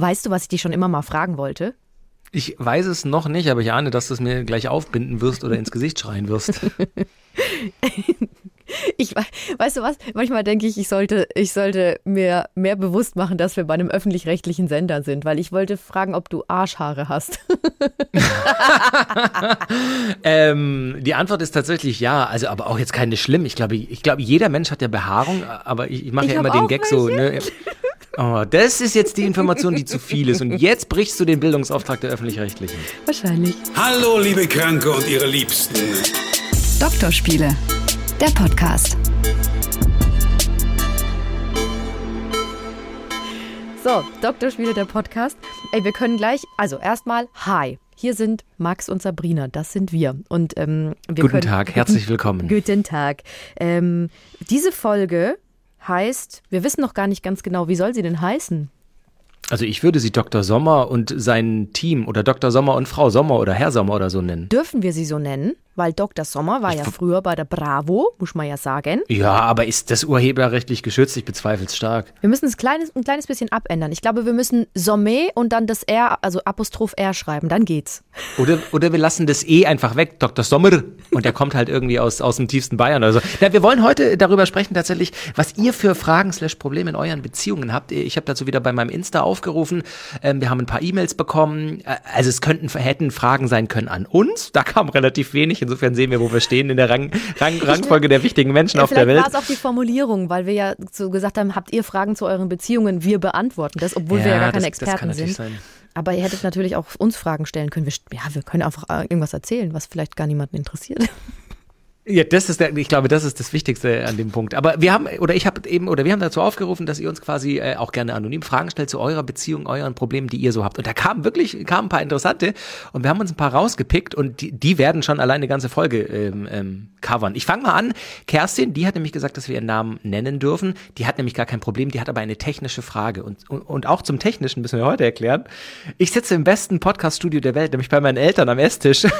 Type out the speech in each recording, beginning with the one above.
Weißt du, was ich dich schon immer mal fragen wollte? Ich weiß es noch nicht, aber ich ahne, dass du es mir gleich aufbinden wirst oder ins Gesicht schreien wirst. Ich weißt du was? Manchmal denke ich, ich sollte, ich sollte mir mehr bewusst machen, dass wir bei einem öffentlich-rechtlichen Sender sind, weil ich wollte fragen, ob du Arschhaare hast. ähm, die Antwort ist tatsächlich ja, also aber auch jetzt keine schlimm. Ich glaube, ich glaube, jeder Mensch hat ja Behaarung, aber ich, ich mache ja immer den Gag welche. so. Ne? Oh, das ist jetzt die Information, die zu viel ist. Und jetzt brichst du den Bildungsauftrag der öffentlich-rechtlichen. Wahrscheinlich. Hallo, liebe Kranke und ihre Liebsten. Doktorspiele der Podcast. So, Doktorspiele, der Podcast. Ey, wir können gleich, also erstmal, hi. Hier sind Max und Sabrina, das sind wir. Und ähm, wir Guten können, Tag, herzlich willkommen. Guten Tag. Ähm, diese Folge heißt, wir wissen noch gar nicht ganz genau, wie soll sie denn heißen? Also ich würde sie Dr. Sommer und sein Team oder Dr. Sommer und Frau Sommer oder Herr Sommer oder so nennen. Dürfen wir sie so nennen? Weil Dr. Sommer war ja früher bei der Bravo, muss man ja sagen. Ja, aber ist das urheberrechtlich geschützt? Ich bezweifle es stark. Wir müssen es kleines, ein kleines bisschen abändern. Ich glaube, wir müssen Somme und dann das R, also Apostroph R schreiben, dann geht's. Oder, oder wir lassen das E einfach weg, Dr. Sommer. Und der kommt halt irgendwie aus, aus dem tiefsten Bayern oder so. Ja, wir wollen heute darüber sprechen tatsächlich, was ihr für Fragen slash Probleme in euren Beziehungen habt. Ich habe dazu wieder bei meinem Insta aufgerufen. Ähm, wir haben ein paar E-Mails bekommen. Äh, also es könnten, hätten Fragen sein können an uns. Da kam relativ wenig. Insofern sehen wir, wo wir stehen in der Rang, Rang, Rangfolge der wichtigen Menschen ja, auf der Welt. Vielleicht war es auch die Formulierung, weil wir ja so gesagt haben, habt ihr Fragen zu euren Beziehungen? Wir beantworten das, obwohl ja, wir ja gar keine das, Experten das sind. Sein. Aber ihr hättet natürlich auch uns Fragen stellen können. Wir, ja, wir können einfach äh, irgendwas erzählen, was vielleicht gar niemanden interessiert. Ja, das ist der, ich glaube, das ist das Wichtigste an dem Punkt. Aber wir haben, oder ich habe eben, oder wir haben dazu aufgerufen, dass ihr uns quasi äh, auch gerne anonym Fragen stellt zu eurer Beziehung, euren Problemen, die ihr so habt. Und da kamen wirklich, kamen ein paar interessante und wir haben uns ein paar rausgepickt und die, die werden schon alleine eine ganze Folge ähm, ähm, covern. Ich fange mal an. Kerstin, die hat nämlich gesagt, dass wir ihren Namen nennen dürfen. Die hat nämlich gar kein Problem, die hat aber eine technische Frage. Und, und, und auch zum Technischen müssen wir heute erklären. Ich sitze im besten Podcast-Studio der Welt, nämlich bei meinen Eltern am Esstisch.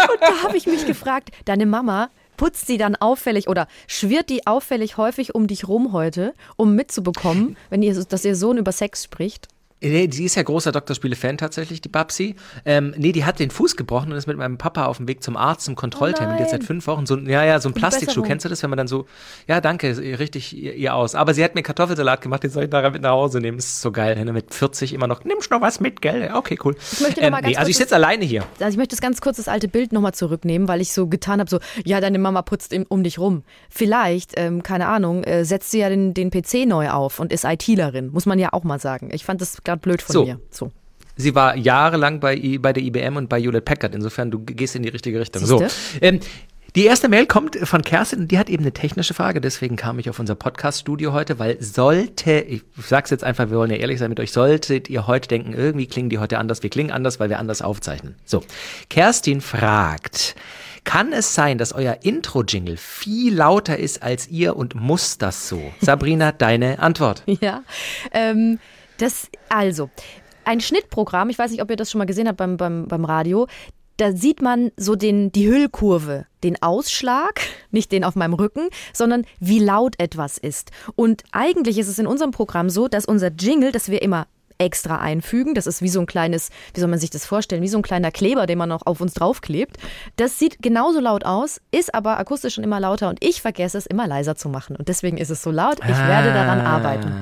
Und da habe ich mich gefragt, deine Mama putzt sie dann auffällig oder schwirrt die auffällig häufig um dich rum heute, um mitzubekommen, wenn ihr, dass ihr Sohn über Sex spricht? Nee, die ist ja großer Doktorspiele-Fan tatsächlich, die Babsi. Ähm, nee, die hat den Fuß gebrochen und ist mit meinem Papa auf dem Weg zum Arzt, zum Kontrolltermin. Oh jetzt seit fünf Wochen so, ja, ja, so ein Plastikschuh. Kennst du das, wenn man dann so, ja, danke, richtig ihr, ihr aus. Aber sie hat mir Kartoffelsalat gemacht, den soll ich nachher mit nach Hause nehmen. Das ist so geil, ne? mit 40 immer noch. Nimmst noch was mit, gell? Okay, cool. Ich möchte ähm, mal ganz nee, also ich sitze alleine hier. Also ich möchte das ganz kurz das alte Bild nochmal zurücknehmen, weil ich so getan habe, so, ja, deine Mama putzt um dich rum. Vielleicht, ähm, keine Ahnung, äh, setzt sie ja den, den PC neu auf und ist ITlerin, muss man ja auch mal sagen. Ich fand das gerade blöd von so. mir. So. Sie war jahrelang bei, bei der IBM und bei Hewlett Packard. Insofern, du gehst in die richtige Richtung. So. Ähm, die erste Mail kommt von Kerstin die hat eben eine technische Frage. Deswegen kam ich auf unser Podcast-Studio heute, weil sollte, ich sag's jetzt einfach, wir wollen ja ehrlich sein mit euch, solltet ihr heute denken, irgendwie klingen die heute anders, wir klingen anders, weil wir anders aufzeichnen. So. Kerstin fragt, kann es sein, dass euer Intro-Jingle viel lauter ist als ihr und muss das so? Sabrina, deine Antwort. Ja, ähm, das, also, ein Schnittprogramm, ich weiß nicht, ob ihr das schon mal gesehen habt beim, beim, beim Radio, da sieht man so den, die Hüllkurve, den Ausschlag, nicht den auf meinem Rücken, sondern wie laut etwas ist. Und eigentlich ist es in unserem Programm so, dass unser Jingle, das wir immer extra einfügen. Das ist wie so ein kleines, wie soll man sich das vorstellen, wie so ein kleiner Kleber, den man noch auf uns draufklebt. Das sieht genauso laut aus, ist aber akustisch schon immer lauter und ich vergesse es immer leiser zu machen. Und deswegen ist es so laut. Ich ah. werde daran arbeiten.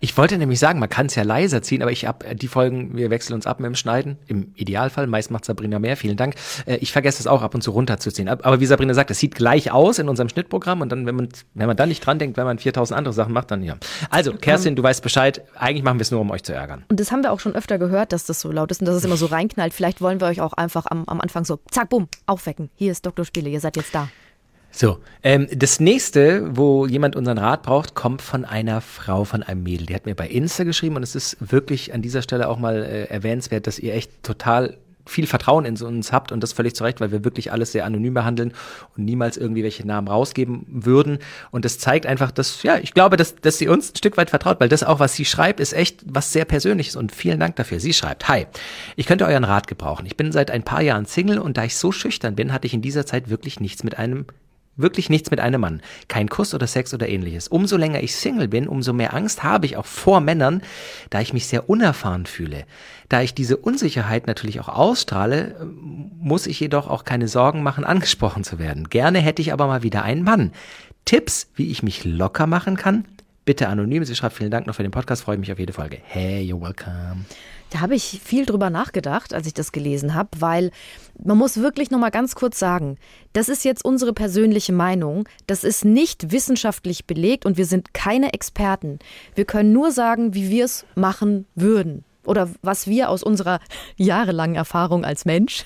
Ich wollte nämlich sagen, man kann es ja leiser ziehen, aber ich habe die Folgen, wir wechseln uns ab mit dem Schneiden. Im Idealfall, meist macht Sabrina mehr, vielen Dank. Äh, ich vergesse es auch ab und zu runterzuziehen. Aber wie Sabrina sagt, es sieht gleich aus in unserem Schnittprogramm und dann, wenn man, wenn man dann nicht dran denkt, wenn man 4000 andere Sachen macht, dann ja. Also, Kerstin, du weißt Bescheid. Eigentlich machen wir es nur, um euch zu ärgern. Und das haben wir auch schon öfter gehört, dass das so laut ist und dass es immer so reinknallt. Vielleicht wollen wir euch auch einfach am, am Anfang so, zack, bumm, aufwecken. Hier ist Dr. Spiele, ihr seid jetzt da. So, ähm, das nächste, wo jemand unseren Rat braucht, kommt von einer Frau, von einem Mädel. Die hat mir bei Insta geschrieben und es ist wirklich an dieser Stelle auch mal äh, erwähnenswert, dass ihr echt total viel Vertrauen in uns habt und das völlig zu Recht, weil wir wirklich alles sehr anonym behandeln und niemals irgendwie welche Namen rausgeben würden. Und das zeigt einfach, dass, ja, ich glaube, dass, dass sie uns ein Stück weit vertraut, weil das auch, was sie schreibt, ist echt was sehr Persönliches und vielen Dank dafür. Sie schreibt, hi, ich könnte euren Rat gebrauchen. Ich bin seit ein paar Jahren Single und da ich so schüchtern bin, hatte ich in dieser Zeit wirklich nichts mit einem Wirklich nichts mit einem Mann. Kein Kuss oder Sex oder ähnliches. Umso länger ich Single bin, umso mehr Angst habe ich auch vor Männern, da ich mich sehr unerfahren fühle. Da ich diese Unsicherheit natürlich auch ausstrahle, muss ich jedoch auch keine Sorgen machen, angesprochen zu werden. Gerne hätte ich aber mal wieder einen Mann. Tipps, wie ich mich locker machen kann? Bitte anonym. Sie schreibt vielen Dank noch für den Podcast. Freue mich auf jede Folge. Hey, you're welcome. Da habe ich viel drüber nachgedacht, als ich das gelesen habe, weil man muss wirklich noch mal ganz kurz sagen, das ist jetzt unsere persönliche Meinung, das ist nicht wissenschaftlich belegt und wir sind keine Experten. Wir können nur sagen, wie wir es machen würden oder was wir aus unserer jahrelangen Erfahrung als Mensch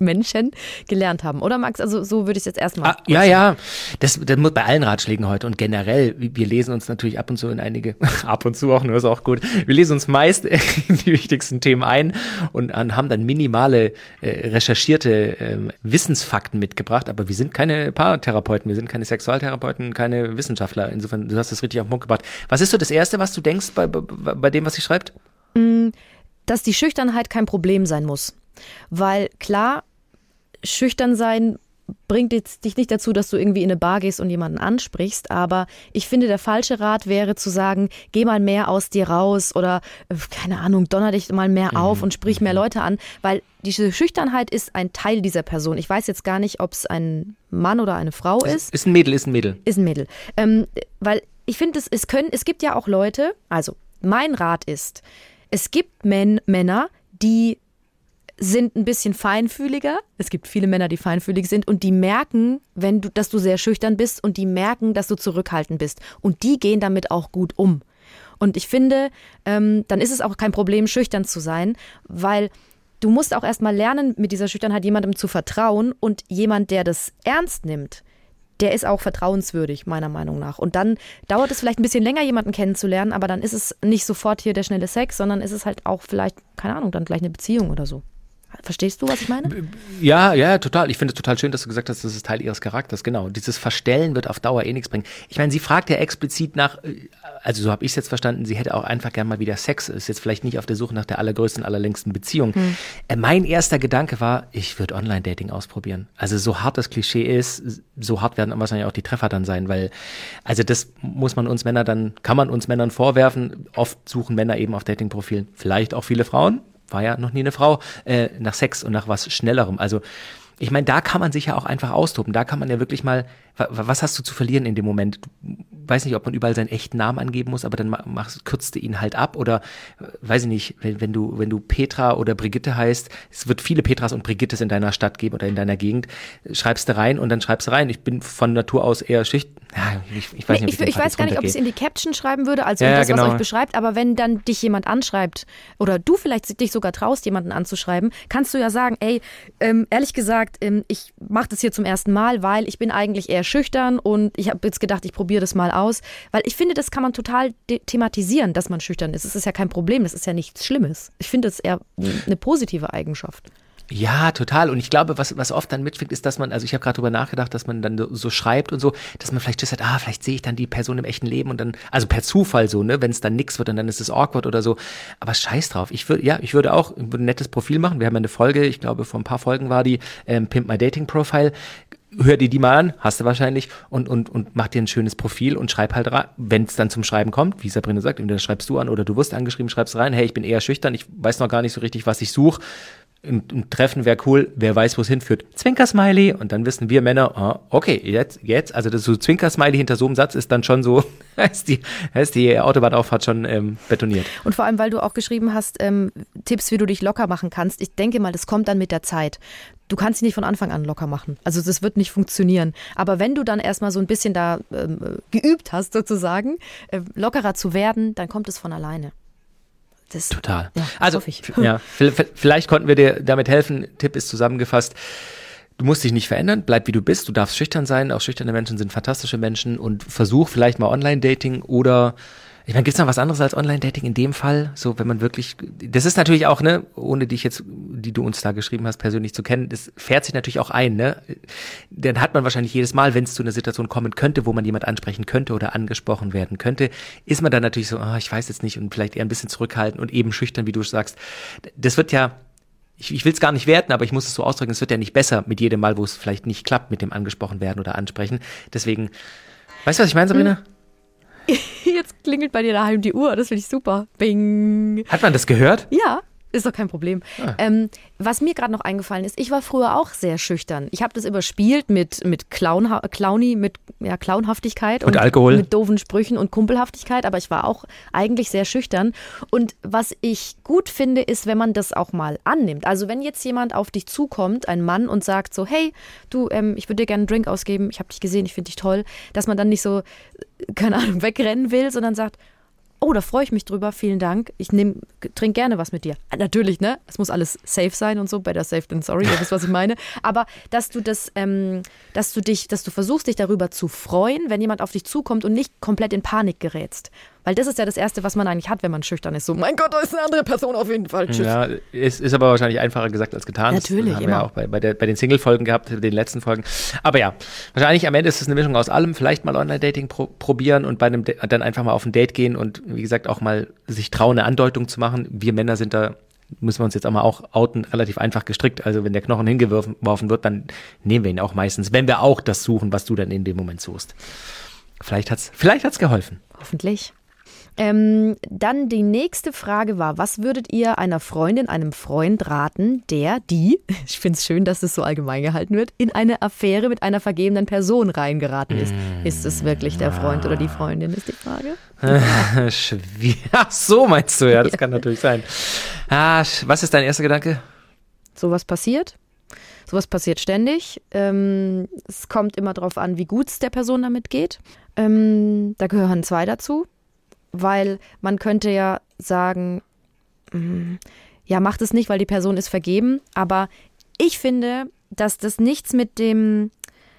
Menschen gelernt haben, oder Max? Also so würde ich es jetzt erstmal. Ah, ja, ja. Das, das muss bei allen Ratschlägen heute und generell, wir lesen uns natürlich ab und zu in einige, ab und zu auch, nur ist auch gut. Wir lesen uns meist in die wichtigsten Themen ein und haben dann minimale äh, recherchierte äh, Wissensfakten mitgebracht, aber wir sind keine Paartherapeuten, wir sind keine Sexualtherapeuten, keine Wissenschaftler. Insofern, du hast das richtig auf den Punkt gebracht. Was ist so das Erste, was du denkst bei, bei, bei dem, was sie schreibt? Mm, dass die Schüchternheit kein Problem sein muss. Weil klar, schüchtern sein bringt jetzt dich nicht dazu, dass du irgendwie in eine Bar gehst und jemanden ansprichst, aber ich finde, der falsche Rat wäre zu sagen, geh mal mehr aus dir raus oder äh, keine Ahnung, donner dich mal mehr mhm. auf und sprich mehr Leute an, weil diese Schüchternheit ist ein Teil dieser Person. Ich weiß jetzt gar nicht, ob es ein Mann oder eine Frau ist. Ist ein Mädel, ist ein Mädel. Ist ein Mädel. Ähm, weil ich finde, es, es können, es gibt ja auch Leute, also mein Rat ist, es gibt Men, Männer, die sind ein bisschen feinfühliger. Es gibt viele Männer, die feinfühlig sind und die merken, wenn du, dass du sehr schüchtern bist und die merken, dass du zurückhaltend bist. Und die gehen damit auch gut um. Und ich finde, ähm, dann ist es auch kein Problem, schüchtern zu sein, weil du musst auch erstmal lernen, mit dieser Schüchternheit jemandem zu vertrauen und jemand, der das ernst nimmt, der ist auch vertrauenswürdig, meiner Meinung nach. Und dann dauert es vielleicht ein bisschen länger, jemanden kennenzulernen, aber dann ist es nicht sofort hier der schnelle Sex, sondern ist es halt auch vielleicht, keine Ahnung, dann gleich eine Beziehung oder so. Verstehst du, was ich meine? Ja, ja, total. Ich finde es total schön, dass du gesagt hast, das ist Teil ihres Charakters. Genau. Dieses Verstellen wird auf Dauer eh nichts bringen. Ich meine, sie fragt ja explizit nach, äh, also so habe ich es jetzt verstanden, sie hätte auch einfach gern mal wieder Sex. Ist jetzt vielleicht nicht auf der Suche nach der allergrößten, allerlängsten Beziehung. Hm. Äh, mein erster Gedanke war, ich würde Online-Dating ausprobieren. Also so hart das Klischee ist, so hart werden wahrscheinlich auch die Treffer dann sein, weil, also das muss man uns Männer dann, kann man uns Männern vorwerfen. Oft suchen Männer eben auf Dating-Profilen, vielleicht auch viele Frauen, war ja noch nie eine Frau, äh, nach Sex und nach was Schnellerem. Also ich meine, da kann man sich ja auch einfach austoben. Da kann man ja wirklich mal, was hast du zu verlieren in dem Moment? Du, weiß nicht, ob man überall seinen echten Namen angeben muss, aber dann machst, kürzt du ihn halt ab oder weiß ich nicht, wenn, wenn du wenn du Petra oder Brigitte heißt, es wird viele Petras und Brigittes in deiner Stadt geben oder in deiner Gegend, schreibst du rein und dann schreibst du rein. Ich bin von Natur aus eher schüchtern. Ja, ich, ich, weiß, nicht, ich, ich weiß gar nicht, ob ich es in die Caption schreiben würde, also ja, das, genau. was euch beschreibt, aber wenn dann dich jemand anschreibt oder du vielleicht dich sogar traust, jemanden anzuschreiben, kannst du ja sagen, ey, ähm, ehrlich gesagt, ähm, ich mache das hier zum ersten Mal, weil ich bin eigentlich eher schüchtern und ich habe jetzt gedacht, ich probiere das mal aus, weil ich finde, das kann man total thematisieren, dass man schüchtern ist. Es ist ja kein Problem, das ist ja nichts Schlimmes. Ich finde es eher eine positive Eigenschaft. Ja, total. Und ich glaube, was, was oft dann mitschwingt, ist, dass man, also ich habe gerade drüber nachgedacht, dass man dann so, schreibt und so, dass man vielleicht sagt, ah, vielleicht sehe ich dann die Person im echten Leben und dann, also per Zufall so, ne, wenn es dann nix wird und dann ist es awkward oder so. Aber scheiß drauf. Ich würde, ja, ich würde auch ein nettes Profil machen. Wir haben ja eine Folge, ich glaube, vor ein paar Folgen war die ähm, Pimp My Dating Profile hör dir die mal an, hast du wahrscheinlich, und, und, und mach dir ein schönes Profil und schreib halt rein, wenn es dann zum Schreiben kommt, wie Sabrina sagt, entweder schreibst du an oder du wirst angeschrieben, schreibst rein, hey, ich bin eher schüchtern, ich weiß noch gar nicht so richtig, was ich suche, ein, ein Treffen wäre cool, wer weiß, wo es hinführt. Zwinker-Smiley und dann wissen wir Männer, ah, okay, jetzt, jetzt, also das so Zwinker-Smiley hinter so einem Satz ist dann schon so, ist die, ist die Autobahnauffahrt schon ähm, betoniert. Und vor allem, weil du auch geschrieben hast, ähm, Tipps, wie du dich locker machen kannst. Ich denke mal, das kommt dann mit der Zeit. Du kannst dich nicht von Anfang an locker machen. Also das wird nicht funktionieren. Aber wenn du dann erstmal so ein bisschen da ähm, geübt hast, sozusagen, äh, lockerer zu werden, dann kommt es von alleine. Das, Total. Ja, also, ja, vielleicht konnten wir dir damit helfen. Tipp ist zusammengefasst. Du musst dich nicht verändern, bleib wie du bist, du darfst schüchtern sein, auch schüchterne Menschen sind fantastische Menschen und versuch vielleicht mal Online-Dating oder ich meine, gibt's noch was anderes als Online-Dating in dem Fall? So, wenn man wirklich, das ist natürlich auch, ne, ohne dich jetzt, die du uns da geschrieben hast, persönlich zu kennen, das fährt sich natürlich auch ein, ne? Dann hat man wahrscheinlich jedes Mal, wenn es zu einer Situation kommen könnte, wo man jemand ansprechen könnte oder angesprochen werden könnte, ist man dann natürlich so, oh, ich weiß jetzt nicht und vielleicht eher ein bisschen zurückhaltend und eben schüchtern, wie du sagst. Das wird ja ich, ich will es gar nicht werten, aber ich muss es so ausdrücken, es wird ja nicht besser mit jedem Mal, wo es vielleicht nicht klappt mit dem angesprochen werden oder ansprechen. Deswegen, weißt du, was ich meine, Sabrina? Jetzt klingelt bei dir daheim die Uhr, das finde ich super. Bing. Hat man das gehört? Ja. Ist doch kein Problem. Ah. Ähm, was mir gerade noch eingefallen ist, ich war früher auch sehr schüchtern. Ich habe das überspielt mit, mit Clown, Clowny, mit ja, Clownhaftigkeit und, und Alkohol. mit doofen Sprüchen und Kumpelhaftigkeit, aber ich war auch eigentlich sehr schüchtern. Und was ich gut finde, ist, wenn man das auch mal annimmt. Also wenn jetzt jemand auf dich zukommt, ein Mann, und sagt so, hey, du, ähm, ich würde dir gerne einen Drink ausgeben, ich habe dich gesehen, ich finde dich toll, dass man dann nicht so, keine Ahnung, wegrennen will, sondern sagt, oh, da freue ich mich drüber, vielen Dank. Ich trinke gerne was mit dir. Ah, natürlich, ne? Es muss alles safe sein und so, better safe than sorry, ihr wisst, was ich meine. Aber dass du das, ähm, dass du dich, dass du versuchst, dich darüber zu freuen, wenn jemand auf dich zukommt und nicht komplett in Panik gerätst. Weil das ist ja das Erste, was man eigentlich hat, wenn man schüchtern ist. So, mein Gott, da ist eine andere Person auf jeden Fall. Tschüss. Ja, ist, ist aber wahrscheinlich einfacher gesagt als getan. Natürlich, das haben immer. wir ja auch bei, bei, der, bei den Single-Folgen gehabt, den letzten Folgen. Aber ja, wahrscheinlich am Ende ist es eine Mischung aus allem. Vielleicht mal Online-Dating pro probieren und bei einem, dann einfach mal auf ein Date gehen und wie gesagt auch mal sich trauen, eine Andeutung zu machen. Wir Männer sind da müssen wir uns jetzt auch mal auch outen, relativ einfach gestrickt. Also wenn der Knochen hingeworfen wird, dann nehmen wir ihn auch meistens, wenn wir auch das suchen, was du dann in dem Moment suchst. Vielleicht hat's, vielleicht hat's geholfen. Hoffentlich. Ähm, dann die nächste Frage war, was würdet ihr einer Freundin, einem Freund raten, der, die, ich finde es schön, dass es so allgemein gehalten wird, in eine Affäre mit einer vergebenen Person reingeraten ist? Mm, ist es wirklich der Freund oder die Freundin, ist die Frage? Schwierig. Ach so meinst du, ja, das kann natürlich sein. Ah, was ist dein erster Gedanke? Sowas passiert? Sowas passiert ständig. Ähm, es kommt immer darauf an, wie gut es der Person damit geht. Ähm, da gehören zwei dazu weil man könnte ja sagen, mm, ja, macht es nicht, weil die Person ist vergeben, aber ich finde, dass das nichts mit dem,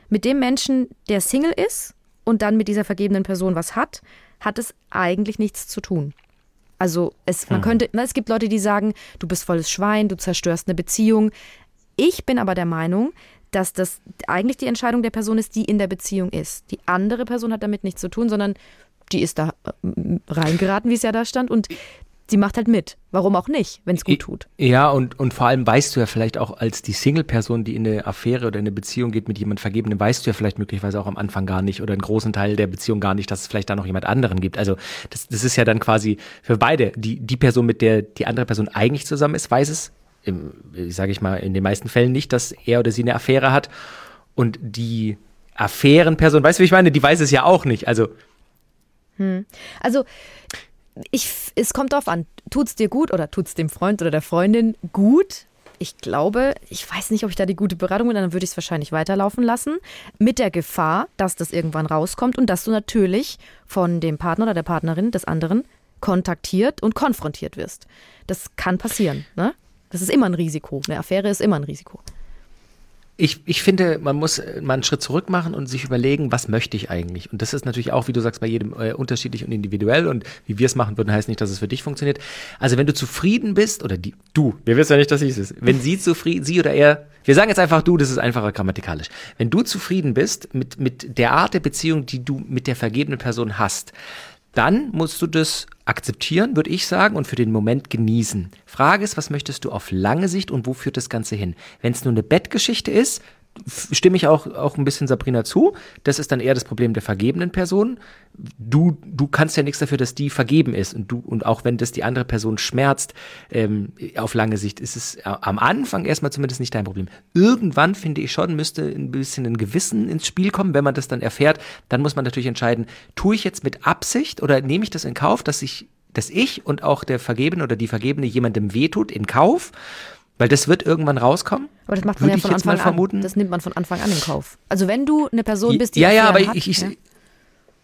mit dem Menschen, der Single ist und dann mit dieser vergebenen Person was hat, hat es eigentlich nichts zu tun. Also es, man hm. könnte, na, es gibt Leute, die sagen, du bist volles Schwein, du zerstörst eine Beziehung. Ich bin aber der Meinung, dass das eigentlich die Entscheidung der Person ist, die in der Beziehung ist. Die andere Person hat damit nichts zu tun, sondern die ist da äh, reingeraten, wie es ja da stand, und sie macht halt mit. Warum auch nicht, wenn es gut tut. Ja, und, und vor allem weißt du ja vielleicht auch als die Single-Person, die in eine Affäre oder in eine Beziehung geht mit jemand Vergebenen, weißt du ja vielleicht möglicherweise auch am Anfang gar nicht oder einen großen Teil der Beziehung gar nicht, dass es vielleicht da noch jemand anderen gibt. Also das, das ist ja dann quasi für beide. Die, die Person, mit der die andere Person eigentlich zusammen ist, weiß es, sage ich mal, in den meisten Fällen nicht, dass er oder sie eine Affäre hat. Und die Affärenperson, weißt du, wie ich meine, die weiß es ja auch nicht. Also hm. Also ich, es kommt darauf an, tut es dir gut oder tut es dem Freund oder der Freundin gut? Ich glaube, ich weiß nicht, ob ich da die gute Beratung bin, dann würde ich es wahrscheinlich weiterlaufen lassen. Mit der Gefahr, dass das irgendwann rauskommt und dass du natürlich von dem Partner oder der Partnerin des anderen kontaktiert und konfrontiert wirst. Das kann passieren. Ne? Das ist immer ein Risiko. Eine Affäre ist immer ein Risiko ich, ich finde, man muss mal einen Schritt zurück machen und sich überlegen, was möchte ich eigentlich? Und das ist natürlich auch, wie du sagst, bei jedem äh, unterschiedlich und individuell. Und wie wir es machen würden, heißt nicht, dass es für dich funktioniert. Also wenn du zufrieden bist, oder die, du, wir wissen ja nicht, dass ich es ist. Wenn sie zufrieden, sie oder er, wir sagen jetzt einfach du, das ist einfacher grammatikalisch. Wenn du zufrieden bist mit, mit der Art der Beziehung, die du mit der vergebenen Person hast, dann musst du das akzeptieren, würde ich sagen, und für den Moment genießen. Frage ist, was möchtest du auf lange Sicht und wo führt das Ganze hin? Wenn es nur eine Bettgeschichte ist, stimme ich auch, auch ein bisschen Sabrina zu. Das ist dann eher das Problem der vergebenen Person. Du, du kannst ja nichts dafür, dass die vergeben ist. Und du, und auch wenn das die andere Person schmerzt, ähm, auf lange Sicht ist es am Anfang erstmal zumindest nicht dein Problem. Irgendwann, finde ich schon, müsste ein bisschen ein Gewissen ins Spiel kommen, wenn man das dann erfährt. Dann muss man natürlich entscheiden, tue ich jetzt mit Absicht oder nehme ich das in Kauf, dass ich, dass ich und auch der Vergebene oder die Vergebene jemandem wehtut in Kauf? Weil das wird irgendwann rauskommen. Aber das macht man ja von Anfang an. Das nimmt man von Anfang an in Kauf. Also wenn du eine Person bist, die ja, ja, aber hat, ich, ich, ja?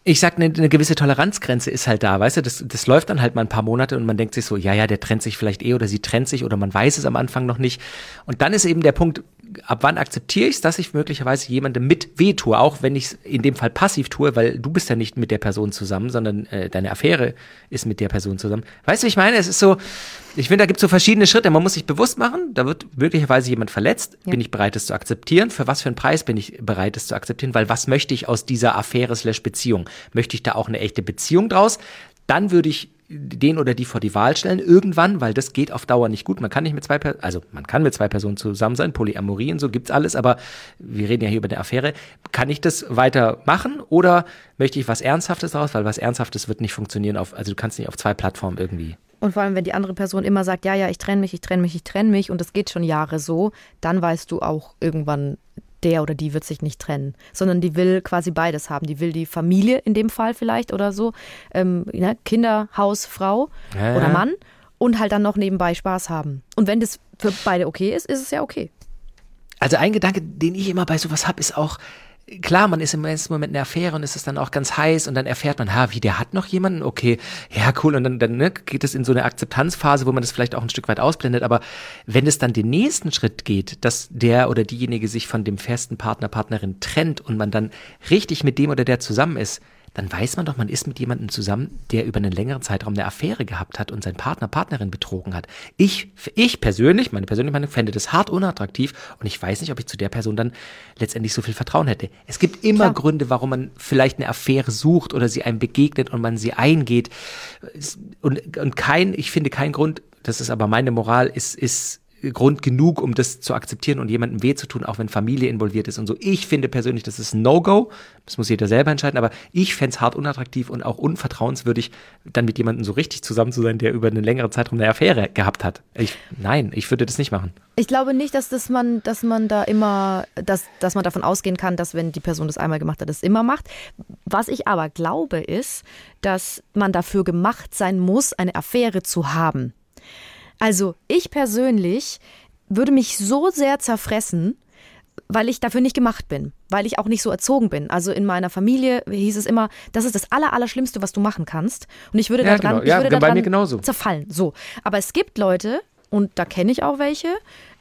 ich sag, eine, eine gewisse Toleranzgrenze ist halt da, weißt du, das, das läuft dann halt mal ein paar Monate und man denkt sich so, ja, ja, der trennt sich vielleicht eh oder sie trennt sich oder man weiß es am Anfang noch nicht. Und dann ist eben der Punkt, ab wann akzeptiere ich es, dass ich möglicherweise jemandem mit weh tue, auch wenn ich es in dem Fall passiv tue, weil du bist ja nicht mit der Person zusammen, sondern äh, deine Affäre ist mit der Person zusammen. Weißt du, ich meine, es ist so, ich finde, da gibt es so verschiedene Schritte. Man muss sich bewusst machen, da wird möglicherweise jemand verletzt. Ja. Bin ich bereit, es zu akzeptieren? Für was für einen Preis bin ich bereit, es zu akzeptieren? Weil was möchte ich aus dieser Affäre slash Beziehung? Möchte ich da auch eine echte Beziehung draus? Dann würde ich den oder die vor die Wahl stellen irgendwann, weil das geht auf Dauer nicht gut. Man kann nicht mit zwei, per also man kann mit zwei Personen zusammen sein, Polyamorie und so gibt's alles, aber wir reden ja hier über eine Affäre. Kann ich das weiter machen oder möchte ich was Ernsthaftes daraus? Weil was Ernsthaftes wird nicht funktionieren auf, also du kannst nicht auf zwei Plattformen irgendwie. Und vor allem, wenn die andere Person immer sagt, ja, ja, ich trenne mich, ich trenne mich, ich trenne mich und das geht schon Jahre so, dann weißt du auch irgendwann, der oder die wird sich nicht trennen, sondern die will quasi beides haben. Die will die Familie in dem Fall vielleicht oder so, ähm, ne? Kinder, Haus, Frau Ja, oder. Mann und halt dann noch nebenbei Spaß haben. Und wenn das für beide okay ist, ist es ja okay. Also ein Gedanke, den ich immer bei sowas hab, ist auch, klar, man ist im ersten Moment in der Affäre und es ist dann auch ganz heiß und dann erfährt man, ha, wie, der hat noch jemanden? Okay, ja, cool. Und dann, dann ne, geht es in so eine Akzeptanzphase, wo man das vielleicht auch ein Stück weit ausblendet. Aber wenn es dann den nächsten Schritt geht, dass der oder diejenige sich von dem festen Partner, Partnerin trennt und man dann richtig mit dem oder der zusammen ist, dann weiß man doch, man ist mit jemandem zusammen, der über einen längeren Zeitraum eine Affäre gehabt hat und seinen Partner, Partnerin betrogen hat. Ich, ich persönlich, meine persönliche Meinung, fände das hart unattraktiv und ich weiß nicht, ob ich zu der Person dann letztendlich so viel Vertrauen hätte. Es gibt immer Klar. Gründe, warum man vielleicht eine Affäre sucht oder sie einem begegnet und man sie eingeht. Und, und kein, ich finde kein Grund, das ist aber meine Moral, ist, ist Grund genug, um das zu akzeptieren und jemandem weh zu tun, auch wenn Familie involviert ist und so. Ich finde persönlich, das ist No-Go. Das muss jeder selber entscheiden, aber ich fänd's hart unattraktiv und auch unvertrauenswürdig, dann mit jemandem so richtig zusammen zu sein, der über einen längeren Zeitraum eine Affäre gehabt hat. Ich, nein, ich würde das nicht machen. Ich glaube nicht, dass, das man, dass man da immer, dass, dass man davon ausgehen kann, dass wenn die Person das einmal gemacht hat, das immer macht. Was ich aber glaube, ist, dass man dafür gemacht sein muss, eine Affäre zu haben. Also ich persönlich würde mich so sehr zerfressen, weil ich dafür nicht gemacht bin, weil ich auch nicht so erzogen bin. Also in meiner Familie hieß es immer, das ist das Aller, Allerschlimmste, was du machen kannst. Und ich würde Ja, daran, genau. Ja, ich würde bei mir genauso. zerfallen. So. Aber es gibt Leute, und da kenne ich auch welche,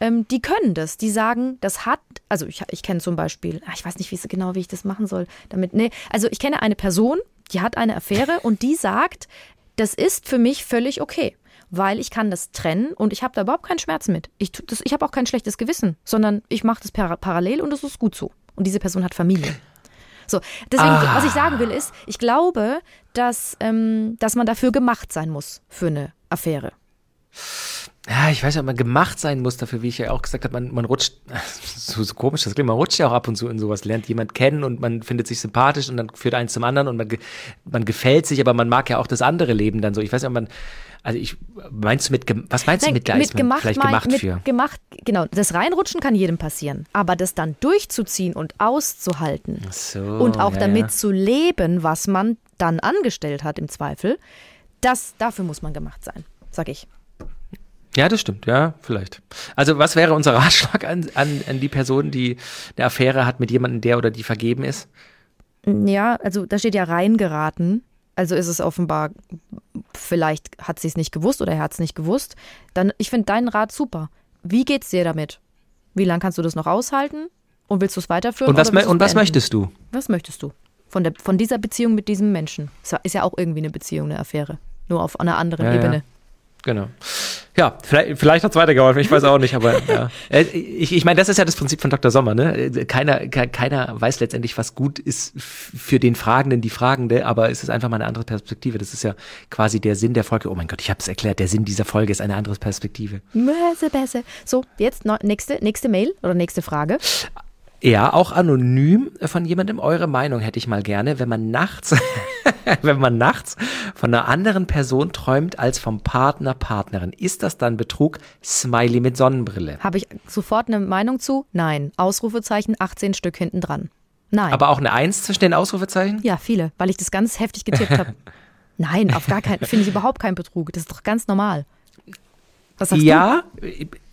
ähm, die können das. Die sagen, das hat, also ich, ich kenne zum Beispiel, ah, ich weiß nicht wie es genau, wie ich das machen soll. Damit, nee, also ich kenne eine Person, die hat eine Affäre und die sagt, das ist für mich völlig okay. Weil ich kann das trennen und ich habe da überhaupt keinen Schmerz mit. Ich, das- ich habe auch kein schlechtes Gewissen, sondern ich mache das para parallel und es ist gut so. Und diese Person hat Familie. So, deswegen, Ah. was ich sagen will, ist, ich glaube, dass, ähm, dass man dafür gemacht sein muss für eine Affäre. Ja, ich weiß ja, ob man gemacht sein muss dafür, wie ich ja auch gesagt habe, man, man rutscht, so, so komisch das klingt, man rutscht ja auch ab und zu in sowas, lernt jemand kennen und man findet sich sympathisch und dann führt eins zum anderen und man, man gefällt sich, aber man mag ja auch das andere Leben dann so. Ich weiß ja, ob man, also ich, meinst du mit, was meinst du mit, da ist man gemacht, vielleicht mein- gemacht mit für? gemacht, genau. Das Reinrutschen kann jedem passieren. Aber das dann durchzuziehen und auszuhalten So, und auch ja, damit ja. zu leben, was man dann angestellt hat im Zweifel, das, dafür muss man gemacht sein, sag ich. Ja, das stimmt, ja, vielleicht. Also was wäre unser Ratschlag an, an, an die Person, die eine Affäre hat mit jemandem, der oder die vergeben ist? Ja, also da steht ja reingeraten. Also ist es offenbar, vielleicht hat sie es nicht gewusst oder er hat es nicht gewusst. Dann, ich finde deinen Rat super. Wie geht's dir damit? Wie lange kannst du das noch aushalten? Und willst du es weiterführen? Und was, und was möchtest du? Was möchtest du? Von, der, von dieser Beziehung mit diesem Menschen. Es ist ja auch irgendwie eine Beziehung, eine Affäre. Nur auf einer anderen Ja, ja. Genau. Ja, vielleicht, vielleicht hat es weitergeholfen, ich weiß auch nicht, aber ja. Äh, Ich, ich meine, das ist ja das Prinzip von Dr. Sommer, ne? Äh, Keiner, ke- keiner weiß letztendlich, was gut ist für den Fragenden, die Fragende, aber es ist einfach mal eine andere Perspektive. Das ist ja quasi der Sinn der Folge. Oh mein Gott, ich habe es erklärt, der Sinn dieser Folge ist eine andere Perspektive. Besser, besser. So, jetzt noch, nächste, nächste Mail oder nächste Frage. Ja, auch anonym von jemandem. Eure Meinung hätte ich mal gerne, wenn man nachts, wenn man nachts von einer anderen Person träumt als vom Partner, Partnerin. Ist das dann Betrug? Smiley mit Sonnenbrille. Habe ich sofort eine Meinung zu? Nein. Ausrufezeichen 18 Stück hinten dran. Nein. Aber auch eine Eins zwischen den Ausrufezeichen? ja, viele, weil ich das ganz heftig getippt habe. Nein, auf gar keinen, finde ich überhaupt keinen Betrug. Das ist doch ganz normal. Was sagst ja,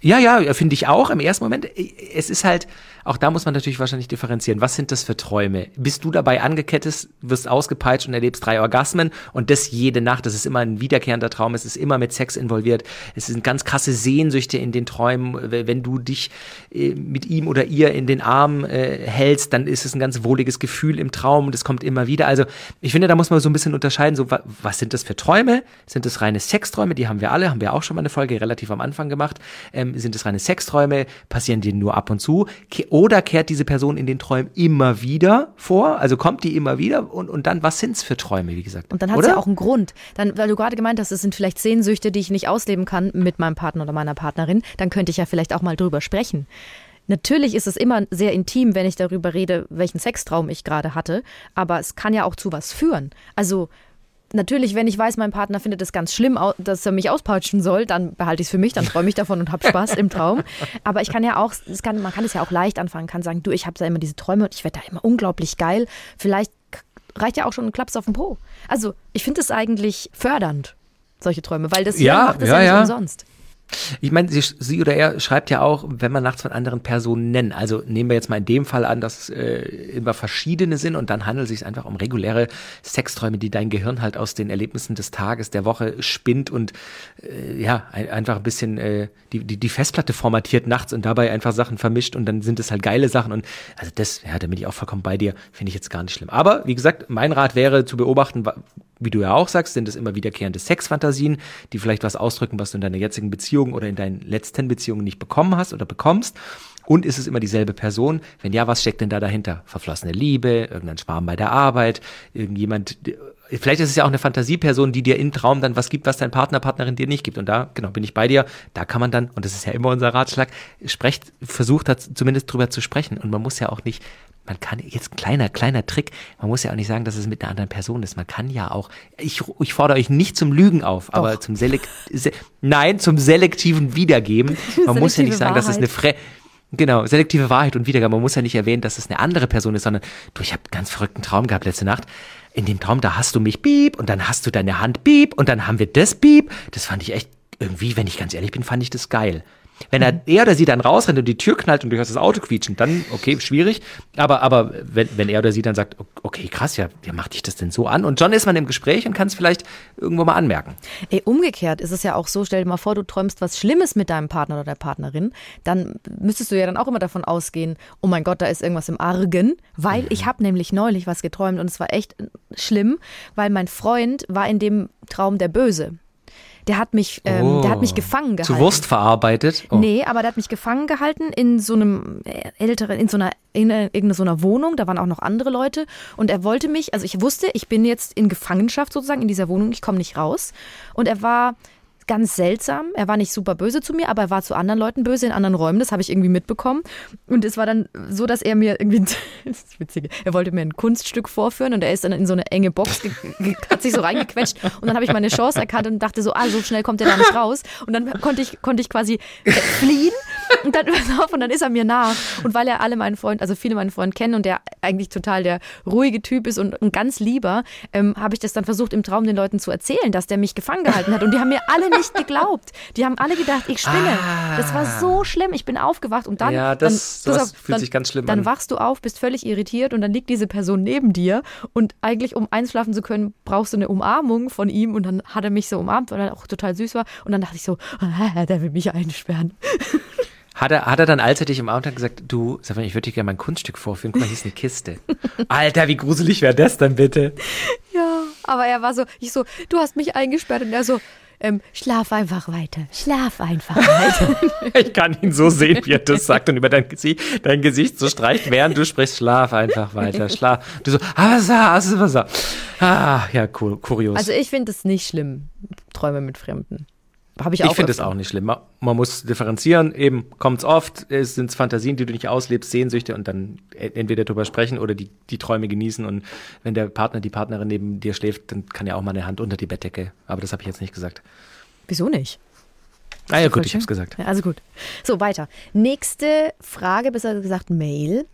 ja, ja, finde ich auch im ersten Moment. Es ist halt, auch da muss man natürlich wahrscheinlich differenzieren. Was sind das für Träume? Bist du dabei angekettet, wirst ausgepeitscht und erlebst drei Orgasmen und das jede Nacht. Das ist immer ein wiederkehrender Traum. Es ist immer mit Sex involviert. Es sind ganz krasse Sehnsüchte in den Träumen. Wenn du dich äh, mit ihm oder ihr in den Arm äh, hältst, dann ist es ein ganz wohliges Gefühl im Traum. Das kommt immer wieder. Also ich finde, da muss man so ein bisschen unterscheiden. So, wa- was sind das für Träume? Sind das reine Sexträume? Die haben wir alle, haben wir auch schon mal eine Folge relativ am Anfang gemacht. Ähm, Ähm, sind es reine Sexträume? Passieren die nur ab und zu? Ke oder kehrt diese Person in den Träumen immer wieder vor? Also kommt die immer wieder? Und, und dann, was sind's für Träume, wie gesagt? Und dann hat es ja auch einen Grund. Dann, weil du gerade gemeint hast, es sind vielleicht Sehnsüchte, die ich nicht ausleben kann mit meinem Partner oder meiner Partnerin, dann könnte ich ja vielleicht auch mal drüber sprechen. Natürlich ist es immer sehr intim, wenn ich darüber rede, welchen Sextraum ich gerade hatte, aber es kann ja auch zu was führen. Also natürlich, wenn ich weiß, mein Partner findet es ganz schlimm, dass er mich auspeitschen soll, dann behalte ich es für mich, dann träume ich davon und habe Spaß im Traum. Aber ich kann ja auch, es kann, man kann es ja auch leicht anfangen, kann sagen, du, ich habe da immer diese Träume und ich werde da immer unglaublich geil. Vielleicht reicht ja auch schon ein Klaps auf den Po. Also ich finde es eigentlich fördernd, solche Träume, weil das Ja, macht das ja, ja, nicht ja. umsonst. Ich meine, sie, sie oder er schreibt ja auch, wenn man nachts von anderen Personen nennt. Also nehmen wir jetzt mal in dem Fall an, dass es äh, immer verschiedene sind und dann handelt es sich einfach um reguläre Sexträume, die dein Gehirn halt aus den Erlebnissen des Tages, der Woche spinnt und äh, ja, ein, einfach ein bisschen äh, die, die, die Festplatte formatiert nachts und dabei einfach Sachen vermischt und dann sind es halt geile Sachen und also das, ja, da bin ich auch vollkommen bei dir, finde ich jetzt gar nicht schlimm. Aber wie gesagt, mein Rat wäre zu beobachten, wie du ja auch sagst, sind es immer wiederkehrende Sexfantasien, die vielleicht was ausdrücken, was du in deiner jetzigen Beziehung oder in deinen letzten Beziehungen nicht bekommen hast oder bekommst. Und ist es immer dieselbe Person? Wenn ja, was steckt denn da dahinter? Verflossene Liebe, irgendein Schwarm bei der Arbeit, irgendjemand, vielleicht ist es ja auch eine Fantasieperson, die dir im Traum dann was gibt, was dein Partner, Partnerin dir nicht gibt. Und da, genau, bin ich bei dir. Da kann man dann, und das ist ja immer unser Ratschlag, sprecht, versucht da zumindest drüber zu sprechen. Und man muss ja auch nicht, man kann, jetzt ein kleiner, kleiner Trick, man muss ja auch nicht sagen, dass es mit einer anderen Person ist. Man kann ja auch, ich, ich fordere euch nicht zum Lügen auf, aber zum Selekt, se, nein, zum selektiven Wiedergeben. Man muss ja nicht sagen, dass es eine Wahrheit. Fre Genau, selektive Wahrheit und Wiedergabe. Man muss ja nicht erwähnen, dass es eine andere Person ist, sondern du, ich habe einen ganz verrückten Traum gehabt letzte Nacht. In dem Traum, da hast du mich Piep und dann hast du deine Hand Piep und dann haben wir das Piep. Das fand ich echt irgendwie, wenn ich ganz ehrlich bin, fand ich das geil. Wenn er, er oder sie dann rausrennt und die Tür knallt und du hörst das Auto quietschen, dann, okay, schwierig. Aber, aber wenn, wenn er oder sie dann sagt, okay, krass, ja, wie macht dich das denn so an? Und schon ist man im Gespräch und kann es vielleicht irgendwo mal anmerken. Ey, umgekehrt ist es ja auch so, stell dir mal vor, du träumst was Schlimmes mit deinem Partner oder der Partnerin, dann müsstest du ja dann auch immer davon ausgehen, oh mein Gott, da ist irgendwas im Argen, weil ich habe nämlich neulich was geträumt und es war echt schlimm, weil mein Freund war in dem Traum der Böse. Der hat mich, ähm, der hat mich gefangen gehalten. Zu Wurst verarbeitet. Oh. Nee, aber der hat mich gefangen gehalten in so einem äh, älteren, in so einer, in äh, irgendeiner so einer Wohnung. Da waren auch noch andere Leute. Und er wollte mich, also ich wusste, ich bin jetzt in Gefangenschaft sozusagen in dieser Wohnung. Ich komme nicht raus. Und er war ganz seltsam. Er war nicht super böse zu mir, aber er war zu anderen Leuten böse in anderen Räumen. Das habe ich irgendwie mitbekommen. Und es war dann so, dass er mir irgendwie, das ist witzig, er wollte mir ein Kunststück vorführen und er ist dann in so eine enge Box, hat sich so reingequetscht. Und dann habe ich meine Chance erkannt und dachte so, ah, so schnell kommt er da nicht raus. Und dann konnte ich, konnte ich quasi äh, fliehen. Und dann, pass auf, und dann ist er mir nach. Und weil er alle meinen Freund, also viele meinen Freunde kennen und der eigentlich total der ruhige Typ ist und ein ganz lieber, ähm, habe ich das dann versucht, im Traum den Leuten zu erzählen, dass der mich gefangen gehalten hat. Und die haben mir alle nicht geglaubt. Die haben alle gedacht, ich spinne. Das war so schlimm. Ich bin aufgewacht und dann. Ja, das- dann, pass fühlt sich ganz schlimm Dann an. wachst du auf, bist völlig irritiert und dann liegt diese Person neben dir. Und eigentlich, um einschlafen zu können, brauchst du eine Umarmung von ihm. Und dann hat er mich so umarmt, weil er auch total süß war. Und dann dachte ich so, der will mich einsperren. Hat er, hat er dann, als er dich im Abend hat, gesagt, du, Stefan, ich würde dir gerne mein Kunststück vorführen. Guck mal, hier ist eine Kiste. Alter, wie gruselig wäre das dann bitte? Ja, aber er war so, ich so, du hast mich eingesperrt und er so, ähm, schlaf einfach weiter, schlaf einfach weiter. Ich kann ihn so sehen, wie er das sagt und über dein Gesicht, dein Gesicht so streicht, während du sprichst, schlaf einfach weiter, schlaf. Du so, ah, was, was, was, was. Ah, ja, cool, kurios. Also ich finde es nicht schlimm, Träume mit Fremden. Habe ich auch. ich finde es auch nicht schlimm. Man, man muss differenzieren, eben kommt's oft, es sind Fantasien, die du nicht auslebst, Sehnsüchte und dann e- entweder drüber sprechen oder die, die Träume genießen und wenn der Partner, die Partnerin neben dir schläft, dann kann ja auch mal eine Hand unter die Bettdecke. Aber das habe ich jetzt nicht gesagt. Wieso nicht? Ah ja, gut, ich hab's gesagt. Ja, also gut. So, weiter. Nächste Frage, besser gesagt Mail.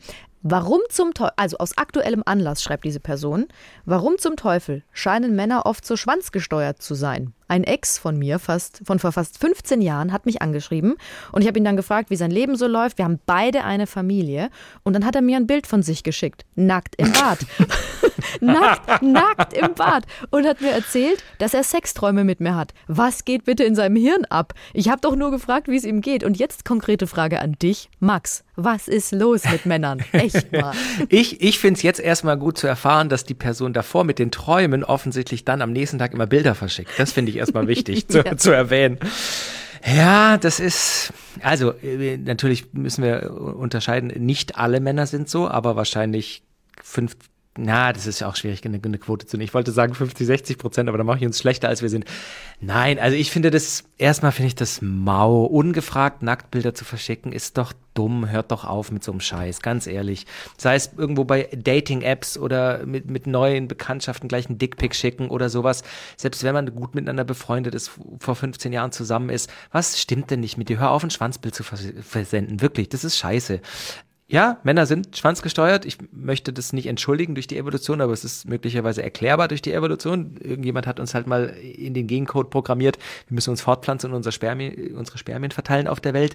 Warum zum Teufel, also aus aktuellem Anlass schreibt diese Person, warum zum Teufel scheinen Männer oft so schwanzgesteuert zu sein? Ein Ex von mir, fast, von vor fast 15 Jahren, hat mich angeschrieben und ich habe ihn dann gefragt, wie sein Leben so läuft. Wir haben beide eine Familie und dann hat er mir ein Bild von sich geschickt, nackt im Bad. nackt, nackt im Bad und hat mir erzählt, dass er Sexträume mit mir hat. Was geht bitte in seinem Hirn ab? Ich habe doch nur gefragt, wie es ihm geht. Und jetzt konkrete Frage an dich, Max. Was ist los mit Männern? Echt mal. Ich, ich finde es jetzt erstmal gut zu erfahren, dass die Person davor mit den Träumen offensichtlich dann am nächsten Tag immer Bilder verschickt. Das finde ich erstmal wichtig zu, Ja. zu erwähnen. Ja, das ist, also äh, natürlich müssen wir unterscheiden, nicht alle Männer sind so, aber wahrscheinlich fünf, na, das ist ja auch schwierig, eine, eine Quote zu nehmen. Ich wollte sagen 50, 60 Prozent, aber da mache ich uns schlechter, als wir sind. Nein, also ich finde das, erstmal finde ich das mau. Ungefragt Nacktbilder zu verschicken, ist doch dumm. Hört doch auf mit so einem Scheiß, ganz ehrlich. Sei es irgendwo bei Dating-Apps oder mit, mit neuen Bekanntschaften gleich einen Dickpick schicken oder sowas. Selbst wenn man gut miteinander befreundet ist, vor 15 Jahren zusammen ist. Was stimmt denn nicht mit dir? Hör auf, ein Schwanzbild zu versenden. Wirklich, das ist scheiße ja, Männer sind schwanzgesteuert. Ich möchte das nicht entschuldigen durch die Evolution, aber es ist möglicherweise erklärbar durch die Evolution. Irgendjemand hat uns halt mal in den Gencode programmiert. Wir müssen uns fortpflanzen und unser Spermien, unsere Spermien verteilen auf der Welt.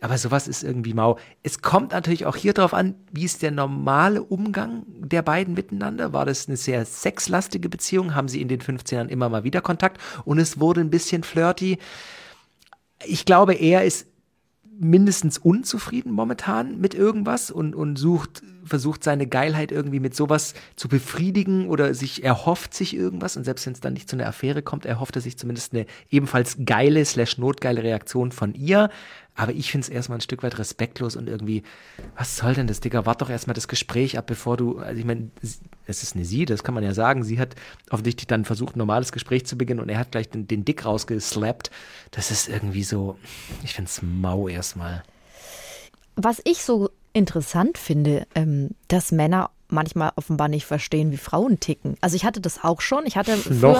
Aber sowas ist irgendwie mau. Es kommt natürlich auch hier drauf an, wie ist der normale Umgang der beiden miteinander? War das eine sehr sexlastige Beziehung? Haben sie in den 15 Jahren immer mal wieder Kontakt und es wurde ein bisschen flirty? Ich glaube, er ist mindestens unzufrieden momentan mit irgendwas und, und sucht, versucht seine Geilheit irgendwie mit sowas zu befriedigen oder sich erhofft sich irgendwas und selbst wenn es dann nicht zu einer Affäre kommt, erhofft er sich zumindest eine ebenfalls geile slash notgeile Reaktion von ihr. Aber ich finde es erstmal ein Stück weit respektlos und irgendwie, was soll denn das, Digga? Wart doch erstmal das Gespräch ab, bevor du, also ich meine, es ist eine sie, das kann man ja sagen. Sie hat offensichtlich dann versucht, ein normales Gespräch zu beginnen und er hat gleich den, den Dick rausgeslappt. Das ist irgendwie so, ich finde es mau erstmal. Was ich so interessant finde, ähm, dass Männer manchmal offenbar nicht verstehen, wie Frauen ticken. Also ich hatte das auch schon. Ich hatte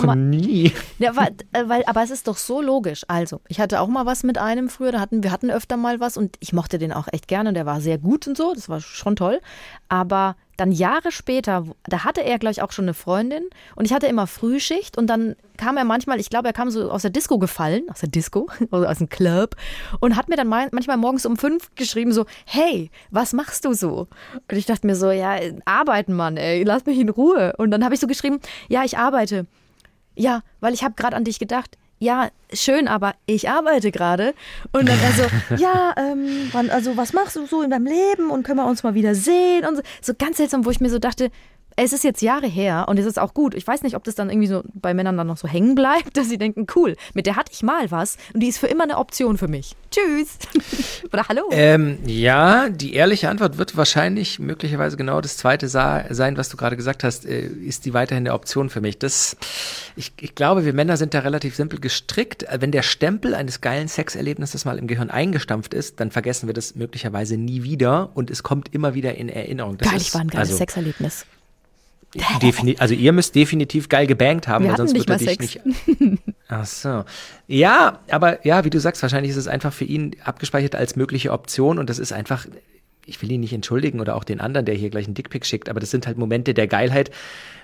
Noch nie. Ja, weil, äh, weil, aber es ist doch so logisch. Also, ich hatte auch mal was mit einem früher, da hatten wir hatten öfter mal was und ich mochte den auch echt gerne und der war sehr gut und so, das war schon toll. Aber dann Jahre später, da hatte er, glaube ich, auch schon eine Freundin und ich hatte immer Frühschicht und dann kam er manchmal, ich glaube, er kam so aus der Disco gefallen, aus der Disco, oder aus dem Club und hat mir dann manchmal morgens um fünf geschrieben so, hey, was machst du so? Und ich dachte mir so, ja, arbeiten, Mann, ey, lass mich in Ruhe. Und dann habe ich so geschrieben, ja, ich arbeite. Ja, weil ich habe gerade an dich gedacht ja, schön, aber ich arbeite gerade. Und dann er so, ja, ähm, wann, also was machst du so in deinem Leben und können wir uns mal wieder sehen und so. So ganz seltsam, wo ich mir so dachte, es ist jetzt Jahre her und es ist auch gut. Ich weiß nicht, ob das dann irgendwie so bei Männern dann noch so hängen bleibt, dass sie denken, cool, mit der hatte ich mal was und die ist für immer eine Option für mich. Tschüss. Oder hallo. Ähm, ja, die ehrliche Antwort wird wahrscheinlich möglicherweise genau das zweite sein, was du gerade gesagt hast. Äh, ist die weiterhin eine Option für mich? Das, ich, ich glaube, wir Männer sind da relativ simpel gestrickt. Wenn der Stempel eines geilen Sexerlebnisses mal im Gehirn eingestampft ist, dann vergessen wir das möglicherweise nie wieder und es kommt immer wieder in Erinnerung. Das Geil, ich war ein geiles also, Sexerlebnis. Defini also ihr müsst definitiv geil gebankt haben, Wir weil sonst würde dich nicht. Ach so. Ja, aber ja, wie du sagst, wahrscheinlich ist es einfach für ihn abgespeichert als mögliche Option und das ist einfach, ich will ihn nicht entschuldigen oder auch den anderen, der hier gleich einen Dickpick schickt, aber das sind halt Momente der Geilheit,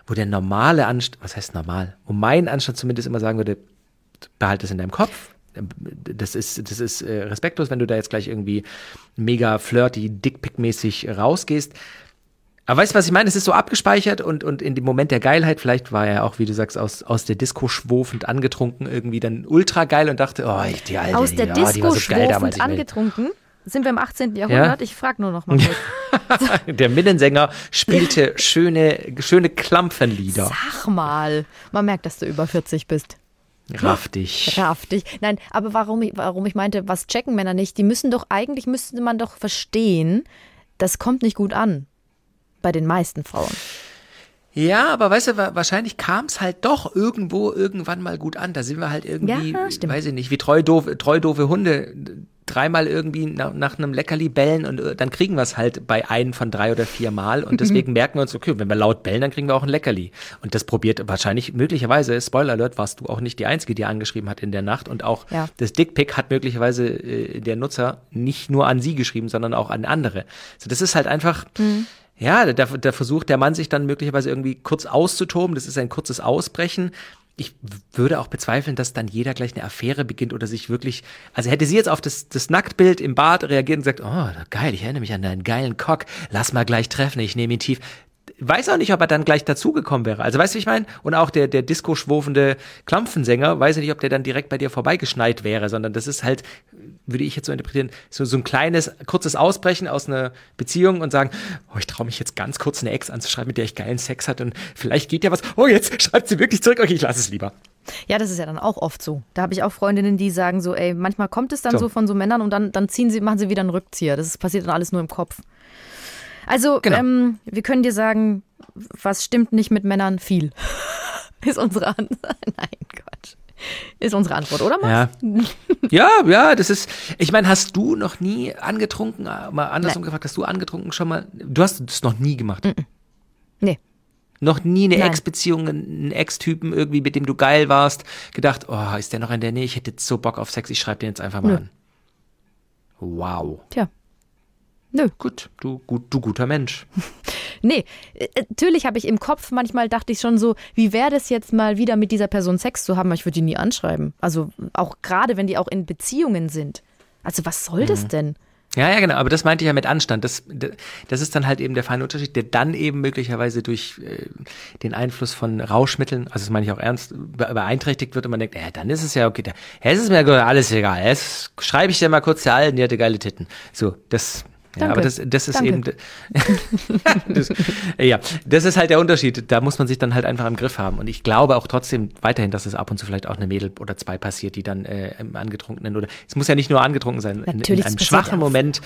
wo der normale Anstand, was heißt normal? Wo mein Anstand zumindest immer sagen würde, behalte es in deinem Kopf, das ist, das ist äh, respektlos, wenn du da jetzt gleich irgendwie mega flirty, dickpick-mäßig rausgehst. Aber weißt du, was ich meine? Es ist so abgespeichert und, und in dem Moment der Geilheit, vielleicht war er auch, wie du sagst, aus, aus der Disco schwofend angetrunken, irgendwie dann ultra geil und dachte, oh, ich, die Alte, Aus der ja, Disco so schwofend angetrunken? Sind wir im 18. Jahrhundert? Ja? Ich frage nur noch mal kurz. der Minnesänger spielte schöne, schöne Klampfenlieder. Sag mal. Man merkt, dass du über 40 bist. Raff dich. Raff dich. Nein, aber warum ich, warum ich meinte, was checken Männer nicht? Die müssen doch, eigentlich müsste man doch verstehen, das kommt nicht gut an bei den meisten Frauen. Ja, aber weißt du, wahrscheinlich kam es halt doch irgendwo irgendwann mal gut an. Da sind wir halt irgendwie, ja, weiß ich nicht, wie treu doofe, treu doofe Hunde dreimal irgendwie nach, nach einem Leckerli bellen und äh, dann kriegen wir es halt bei einem von drei oder vier Mal und deswegen merken wir uns, okay, wenn wir laut bellen, dann kriegen wir auch ein Leckerli. Und das probiert wahrscheinlich, möglicherweise, Spoiler Alert, warst du auch nicht die Einzige, die angeschrieben hat in der Nacht und auch ja. das Dickpick hat möglicherweise äh, der Nutzer nicht nur an sie geschrieben, sondern auch an andere. So, das ist halt einfach, mhm ja, da, da versucht der Mann sich dann möglicherweise irgendwie kurz auszutoben. Das ist ein kurzes Ausbrechen. Ich würde auch bezweifeln, dass dann jeder gleich eine Affäre beginnt oder sich wirklich, also hätte sie jetzt auf das, das Nacktbild im Bad reagiert und gesagt, oh, geil, ich erinnere mich an deinen geilen Cock, lass mal gleich treffen, ich nehme ihn tief weiß auch nicht, ob er dann gleich dazugekommen wäre. Also weißt du, wie ich meine? Und auch der, der disco-schwurfende Klampfensänger, weiß ich nicht, ob der dann direkt bei dir vorbeigeschneit wäre, sondern das ist halt, würde ich jetzt so interpretieren, so, so ein kleines, kurzes Ausbrechen aus einer Beziehung und sagen, oh, ich traue mich jetzt ganz kurz eine Ex anzuschreiben, mit der ich geilen Sex hatte und vielleicht geht ja was. Oh, jetzt schreibt sie wirklich zurück. Okay, ich lasse es lieber. Ja, das ist ja dann auch oft so. Da habe ich auch Freundinnen, die sagen so, ey, manchmal kommt es dann so, So. von so Männern und dann, dann ziehen sie, machen sie wieder einen Rückzieher. Das passiert dann alles nur im Kopf. Also, Genau. ähm, wir können dir sagen, was stimmt nicht mit Männern? Viel. ist unsere Antwort. Nein, Quatsch. Ist unsere Antwort, oder Max? Ja. ja, ja, das ist. Ich meine, hast du noch nie angetrunken? äh, Mal andersrum Nein. gefragt, hast du angetrunken schon mal? Du hast das noch nie gemacht. Nee. Noch nie eine. Ex-Beziehung, einen Ex-Typen irgendwie, mit dem du geil warst, gedacht, oh, ist der noch in der Nähe? Ich hätte jetzt so Bock auf Sex, ich schreibe den jetzt einfach mal Nö. an. Wow. Tja. Nö. Gut, du, gut, du guter Mensch. Nee, äh, natürlich habe ich im Kopf, manchmal dachte ich schon so, wie wäre das jetzt mal wieder mit dieser Person Sex zu haben, aber ich würde die nie anschreiben. Also auch gerade, wenn die auch in Beziehungen sind. Also was soll Mhm. das denn? Ja, ja, genau, aber das meinte ich ja mit Anstand. Das, das ist dann halt eben der feine Unterschied, der dann eben möglicherweise durch äh, den Einfluss von Rauschmitteln, also das meine ich auch ernst, be- beeinträchtigt wird und man denkt, ja, dann ist es ja okay, da, ja, es ist mir alles egal. Jetzt schreibe ich dir mal kurz der Alten, die hatte geile Titten. So, das. Ja, Danke. aber das, das ist Danke. eben, das, ja, das ist halt der Unterschied. Da muss man sich dann halt einfach im Griff haben. Und ich glaube auch trotzdem weiterhin, dass es ab und zu vielleicht auch eine Mädel oder zwei passiert, die dann äh, im Angetrunkenen oder es muss ja nicht nur angetrunken sein, in, Natürlich, in einem das passiert schwachen. Moment,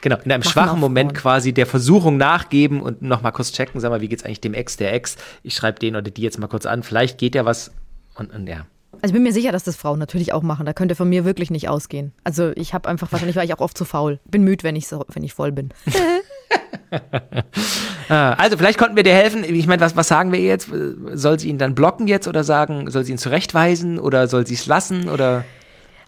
genau, in einem Machen schwachen Moment quasi der Versuchung nachgeben und nochmal kurz checken, sag mal, wie geht's eigentlich dem Ex, der Ex? Ich schreibe den oder die jetzt mal kurz an. Vielleicht geht ja was und, und ja. Also ich bin mir sicher, dass das Frauen natürlich auch machen. Da könnte von mir wirklich nicht ausgehen. Also ich habe einfach, wahrscheinlich war ich auch oft zu faul. Bin müde, wenn ich, so, wenn ich voll bin. Ah, Also vielleicht konnten wir dir helfen. Ich meine, was, was sagen wir ihr jetzt? Soll sie ihn dann blocken jetzt oder sagen, soll sie ihn zurechtweisen oder soll sie es lassen oder?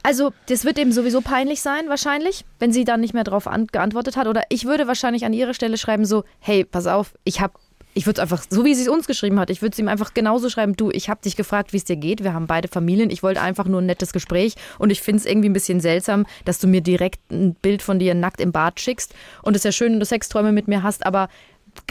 Also, das wird eben sowieso peinlich sein, wahrscheinlich, wenn sie dann nicht mehr darauf an- geantwortet hat. Oder ich würde wahrscheinlich an ihrer Stelle schreiben, so, hey, pass auf, ich habe. Ich würde es einfach, so wie sie es uns geschrieben hat, ich würde es ihm einfach genauso schreiben, du, ich habe dich gefragt, wie es dir geht, wir haben beide Familien, ich wollte einfach nur ein nettes Gespräch und ich finde es irgendwie ein bisschen seltsam, dass du mir direkt ein Bild von dir nackt im Bad schickst und es ist ja schön, wenn du Sexträume mit mir hast, aber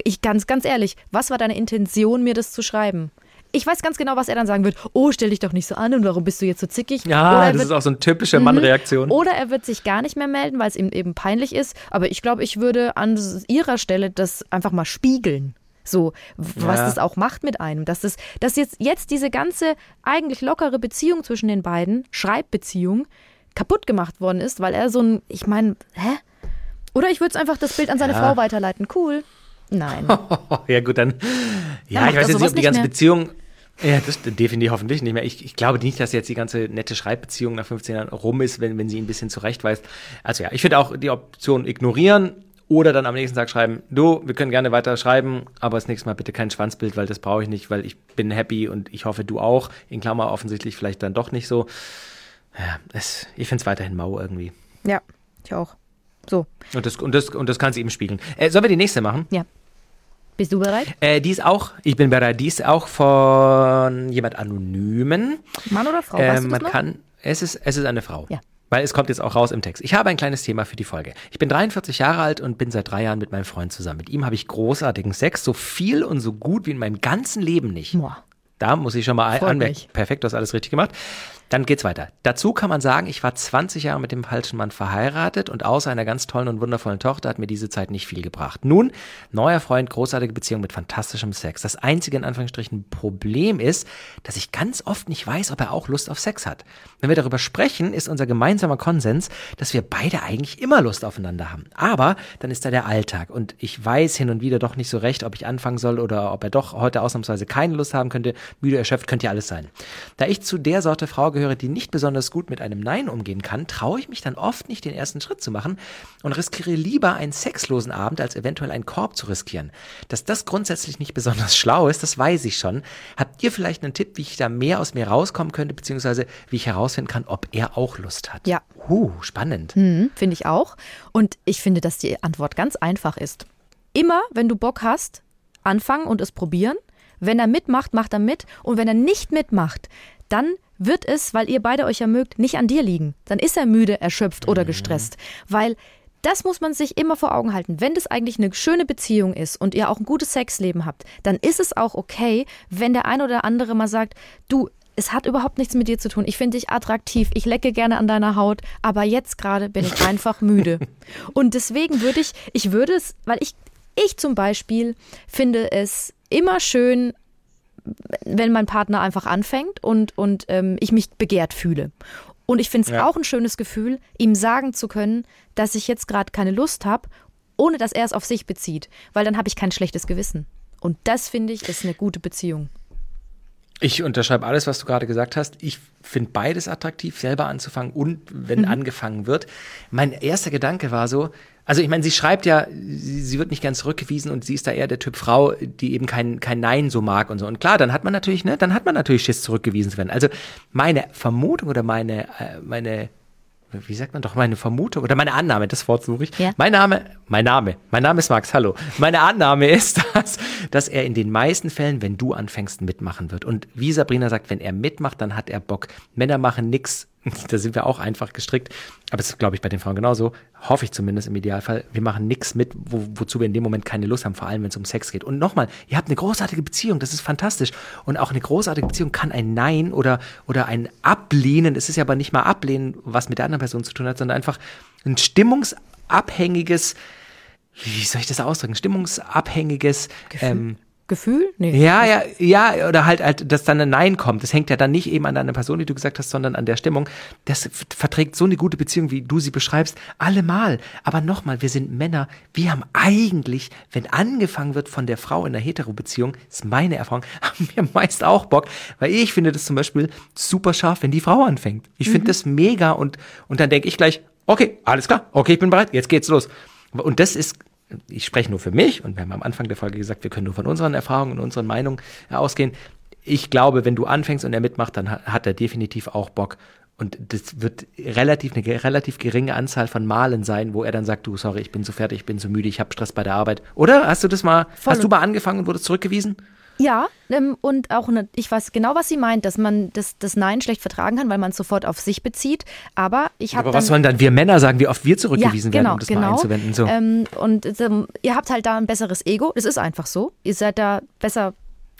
ich ganz, ganz ehrlich, was war deine Intention, mir das zu schreiben? Ich weiß ganz genau, was er dann sagen wird. Oh, stell dich doch nicht so an und warum bist du jetzt so zickig? Ja, das wird- ist auch so eine typische Mannreaktion. oder er wird sich gar nicht mehr melden, weil es ihm eben peinlich ist. Aber ich glaube, ich würde an ihrer Stelle das einfach mal spiegeln. So, was Ja. das auch macht mit einem. Dass, das, dass jetzt, jetzt diese ganze eigentlich lockere Beziehung zwischen den beiden, Schreibbeziehung, kaputt gemacht worden ist, weil er so ein, ich meine, hä? Oder ich würde es einfach das Bild an seine Ja. Frau weiterleiten. Cool. Nein. ja, gut, dann. Ja, macht ich weiß jetzt nicht, ob die ganze mehr. Beziehung. Ja, das definitiv hoffentlich nicht mehr. Ich, ich glaube nicht, dass jetzt die ganze nette Schreibbeziehung nach 15 Jahren rum ist, wenn, wenn sie ihn ein bisschen zurechtweist. Also ja, ich finde auch die Option ignorieren oder dann am nächsten Tag schreiben, du, wir können gerne weiter schreiben, aber das nächste Mal bitte kein Schwanzbild, weil das brauche ich nicht, weil ich bin happy und ich hoffe, du auch. In Klammer offensichtlich vielleicht dann doch nicht so. Ja, es, ich finde es weiterhin mau irgendwie. Ja, ich auch. So, Und das, und das, und das kann sie eben spiegeln. Äh, sollen wir die nächste machen? ja. Bist du bereit? Äh, die ist auch, ich bin bereit, die ist auch von jemand Anonymen. Mann oder Frau? Äh, weißt du das man noch? kann, es ist, es ist eine Frau. Ja. Weil es kommt jetzt auch raus im Text. Ich habe ein kleines Thema für die Folge. Ich bin 43 Jahre alt und bin seit drei Jahren mit meinem Freund zusammen. Mit ihm habe ich großartigen Sex, so viel und so gut wie in meinem ganzen Leben nicht. Boah. Da muss ich schon mal anmerken. Perfekt, du hast alles richtig gemacht. Dann geht's weiter. Dazu kann man sagen, ich war 20 Jahre mit dem falschen Mann verheiratet und außer einer ganz tollen und wundervollen Tochter hat mir diese Zeit nicht viel gebracht. Nun, neuer Freund, großartige Beziehung mit fantastischem Sex. Das einzige in Anführungsstrichen Problem ist, dass ich ganz oft nicht weiß, ob er auch Lust auf Sex hat. Wenn wir darüber sprechen, ist unser gemeinsamer Konsens, dass wir beide eigentlich immer Lust aufeinander haben. Aber dann ist da der Alltag und ich weiß hin und wieder doch nicht so recht, ob ich anfangen soll oder ob er doch heute ausnahmsweise keine Lust haben könnte. Müde, erschöpft, könnte ja alles sein. Da ich zu der Sorte Frau gehöre, die nicht besonders gut mit einem Nein umgehen kann, traue ich mich dann oft nicht, den ersten Schritt zu machen und riskiere lieber einen sexlosen Abend, als eventuell einen Korb zu riskieren. Dass das grundsätzlich nicht besonders schlau ist, das weiß ich schon. Habt ihr vielleicht einen Tipp, wie ich da mehr aus mir rauskommen könnte, beziehungsweise wie ich herausfinden kann, ob er auch Lust hat? Ja. Uh, spannend. Mhm, finde ich auch. Und ich finde, dass die Antwort ganz einfach ist. Immer, wenn du Bock hast, anfangen und es probieren. Wenn er mitmacht, macht er mit. Und wenn er nicht mitmacht, dann wird es, weil ihr beide euch ja mögt, nicht an dir liegen. Dann ist er müde, erschöpft oder gestresst. Weil das muss man sich immer vor Augen halten. Wenn das eigentlich eine schöne Beziehung ist und ihr auch ein gutes Sexleben habt, dann ist es auch okay, wenn der ein oder andere mal sagt, du, es hat überhaupt nichts mit dir zu tun. Ich finde dich attraktiv, ich lecke gerne an deiner Haut, aber jetzt gerade bin ich einfach müde. Und deswegen würde ich, ich würde es, weil ich, ich zum Beispiel finde es immer schön, wenn mein Partner einfach anfängt und, und ähm, ich mich begehrt fühle. Und ich finde es Ja. auch ein schönes Gefühl, ihm sagen zu können, dass ich jetzt gerade keine Lust habe, ohne dass er es auf sich bezieht. Weil dann habe ich kein schlechtes Gewissen. Und das finde ich ist eine gute Beziehung. Ich unterschreibe alles, was du gerade gesagt hast. Ich finde beides attraktiv, selber anzufangen und wenn angefangen wird. Mein erster Gedanke war so, also ich meine, sie schreibt ja, sie, sie wird nicht ganz zurückgewiesen und sie ist da eher der Typ Frau, die eben kein, kein Nein so mag und so. Und klar, dann hat man natürlich, ne, dann hat man natürlich Schiss, zurückgewiesen zu werden. Also meine Vermutung oder meine, äh, meine, wie sagt man doch, meine Vermutung oder meine Annahme, das Wort suche ich. Ja. Mein Name, mein Name, mein Name ist Max, hallo. Meine Annahme ist, dass, dass er in den meisten Fällen, wenn du anfängst, mitmachen wird. Und wie Sabrina sagt, wenn er mitmacht, dann hat er Bock. Männer machen nix, da sind wir auch einfach gestrickt. Aber das ist, glaube ich, bei den Frauen genauso. Hoffe ich zumindest im Idealfall. Wir machen nix mit, wo, wozu wir in dem Moment keine Lust haben, vor allem wenn es um Sex geht. Und nochmal, ihr habt eine großartige Beziehung, das ist fantastisch. Und auch eine großartige Beziehung kann ein Nein oder, oder ein Ablehnen, es ist ja aber nicht mal Ablehnen, was mit der anderen Person zu tun hat, sondern einfach ein stimmungsabhängiges, wie soll ich das ausdrücken, stimmungsabhängiges ähm, Gefühl? Nee. ja, ja, ja, oder halt, halt, dass dann ein Nein kommt. Das hängt ja dann nicht eben an deiner Person, die du gesagt hast, sondern an der Stimmung. Das verträgt so eine gute Beziehung, wie du sie beschreibst, allemal. Aber nochmal, wir sind Männer. Wir haben eigentlich, wenn angefangen wird von der Frau in der Hetero-Beziehung, ist meine Erfahrung, haben wir meist auch Bock, weil ich finde das zum Beispiel super scharf, wenn die Frau anfängt. Ich finde das mega und, und dann denke ich gleich, okay, alles klar, okay, ich bin bereit, jetzt geht's los. Und das ist ich spreche nur für mich und wir haben am Anfang der Folge gesagt, wir können nur von unseren Erfahrungen und unseren Meinungen ausgehen. Ich glaube, wenn du anfängst und er mitmacht, dann ha- hat er definitiv auch Bock. Und das wird relativ eine relativ geringe Anzahl von Malen sein, wo er dann sagt, du, sorry, ich bin zu fertig, ich bin zu müde, ich habe Stress bei der Arbeit. Oder? Hast du das mal, Voll. hast du mal angefangen und wurdest zurückgewiesen? Ja, ähm, und auch eine, ich weiß genau, was sie meint, dass man das, das Nein schlecht vertragen kann, weil man es sofort auf sich bezieht. Aber ich habe Aber dann was sollen dann wir Männer sagen, wie oft wir zurückgewiesen ja, genau, werden, um das genau. mal einzuwenden? So. Ähm, und ähm, ihr habt halt da ein besseres Ego. Das ist einfach so. Ihr seid da besser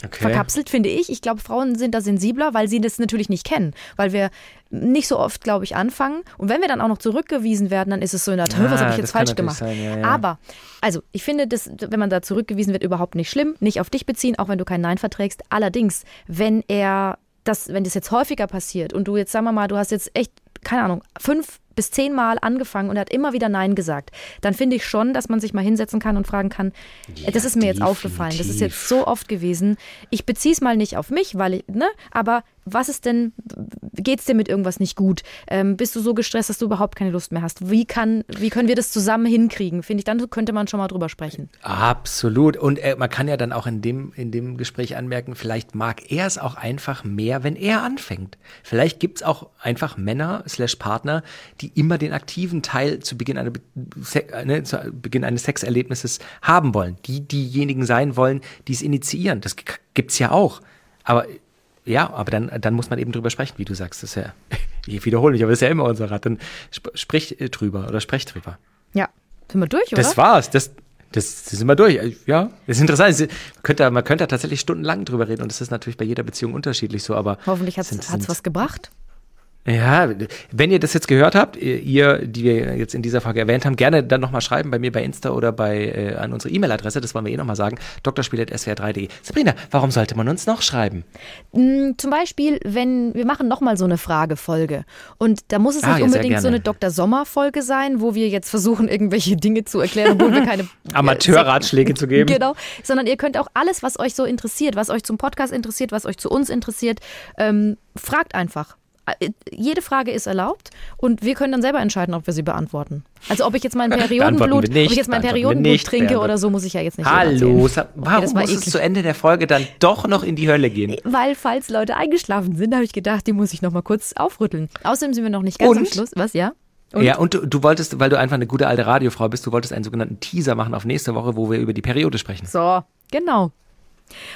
Okay. verkapselt, finde ich. Ich glaube, Frauen sind da sensibler, weil sie das natürlich nicht kennen. Weil wir nicht so oft, glaube ich, anfangen. Und wenn wir dann auch noch zurückgewiesen werden, dann ist es so in der was Ah, habe ich jetzt kann falsch gemacht? sein, ja, ja. Aber, also, ich finde, das, wenn man da zurückgewiesen wird, überhaupt nicht schlimm. Nicht auf dich beziehen, auch wenn du kein Nein verträgst. Allerdings, wenn er das, wenn das jetzt häufiger passiert und du jetzt, sagen wir mal, du hast jetzt echt, keine Ahnung, fünf bis zehn Mal angefangen und er hat immer wieder Nein gesagt, dann finde ich schon, dass man sich mal hinsetzen kann und fragen kann, äh, das ist mir jetzt aufgefallen, das ist jetzt so oft gewesen. Ich beziehe es mal nicht auf mich, weil ich, ne, aber was ist denn, geht's dir mit irgendwas nicht gut? Ähm, bist du so gestresst, dass du überhaupt keine Lust mehr hast? Wie kann, wie können wir das zusammen hinkriegen? Finde ich, dann könnte man schon mal drüber sprechen. Absolut. Und äh, man kann ja dann auch in dem, in dem Gespräch anmerken, vielleicht mag er es auch einfach mehr, wenn er anfängt. Vielleicht gibt's auch einfach Männer slash Partner, die immer den aktiven Teil zu Beginn, einer, äh, ne, zu Beginn eines Sexerlebnisses haben wollen. Die diejenigen sein wollen, die es initiieren. Das g- gibt's ja auch. Aber ja, aber dann, dann muss man eben drüber sprechen, wie du sagst. Das ist ja, ich wiederhole mich, aber das ist ja immer unser Rat. Dann sp sprich äh, drüber oder sprech drüber. Ja. Sind wir durch, oder? Das war's. Das, das, das sind wir durch. Ja, das ist interessant. Es- Man könnte, da- man könnte da tatsächlich stundenlang drüber reden und das ist natürlich bei jeder Beziehung unterschiedlich so, aber. Hoffentlich hat es was gebracht. Ja, wenn ihr das jetzt gehört habt, ihr, die wir jetzt in dieser Folge erwähnt haben, gerne dann nochmal schreiben bei mir bei Insta oder bei äh, an unsere E-Mail-Adresse, das wollen wir eh nochmal sagen, drspiel.swr3.de. Sabrina, warum sollte man uns noch schreiben? Mm, Zum Beispiel, wenn wir machen nochmal so eine Fragefolge. Und da muss es Ah, nicht ja, unbedingt so eine Dr. Sommer-Folge sein, wo wir jetzt versuchen, irgendwelche Dinge zu erklären, obwohl wir keine Amateurratschläge zu geben. Genau, sondern ihr könnt auch alles, was euch so interessiert, was euch zum Podcast interessiert, was euch zu uns interessiert, ähm, fragt einfach. Äh, Jede Frage ist erlaubt und wir können dann selber entscheiden, ob wir sie beantworten. Also ob ich jetzt mein Periodenblut, nicht, ob ich jetzt mein Periodenblut trinke oder so, muss ich ja jetzt nicht Hallo, warum das war muss es eklig. zu Ende der Folge dann doch noch in die Hölle gehen? Weil, falls Leute eingeschlafen sind, habe ich gedacht, die muss ich noch mal kurz aufrütteln. Außerdem sind wir noch nicht ganz am Und? Schluss. Was, ja? Und? Ja, und du, du wolltest, weil du einfach eine gute alte Radiofrau bist, du wolltest einen sogenannten Teaser machen auf nächste Woche, wo wir über die Periode sprechen. So, genau.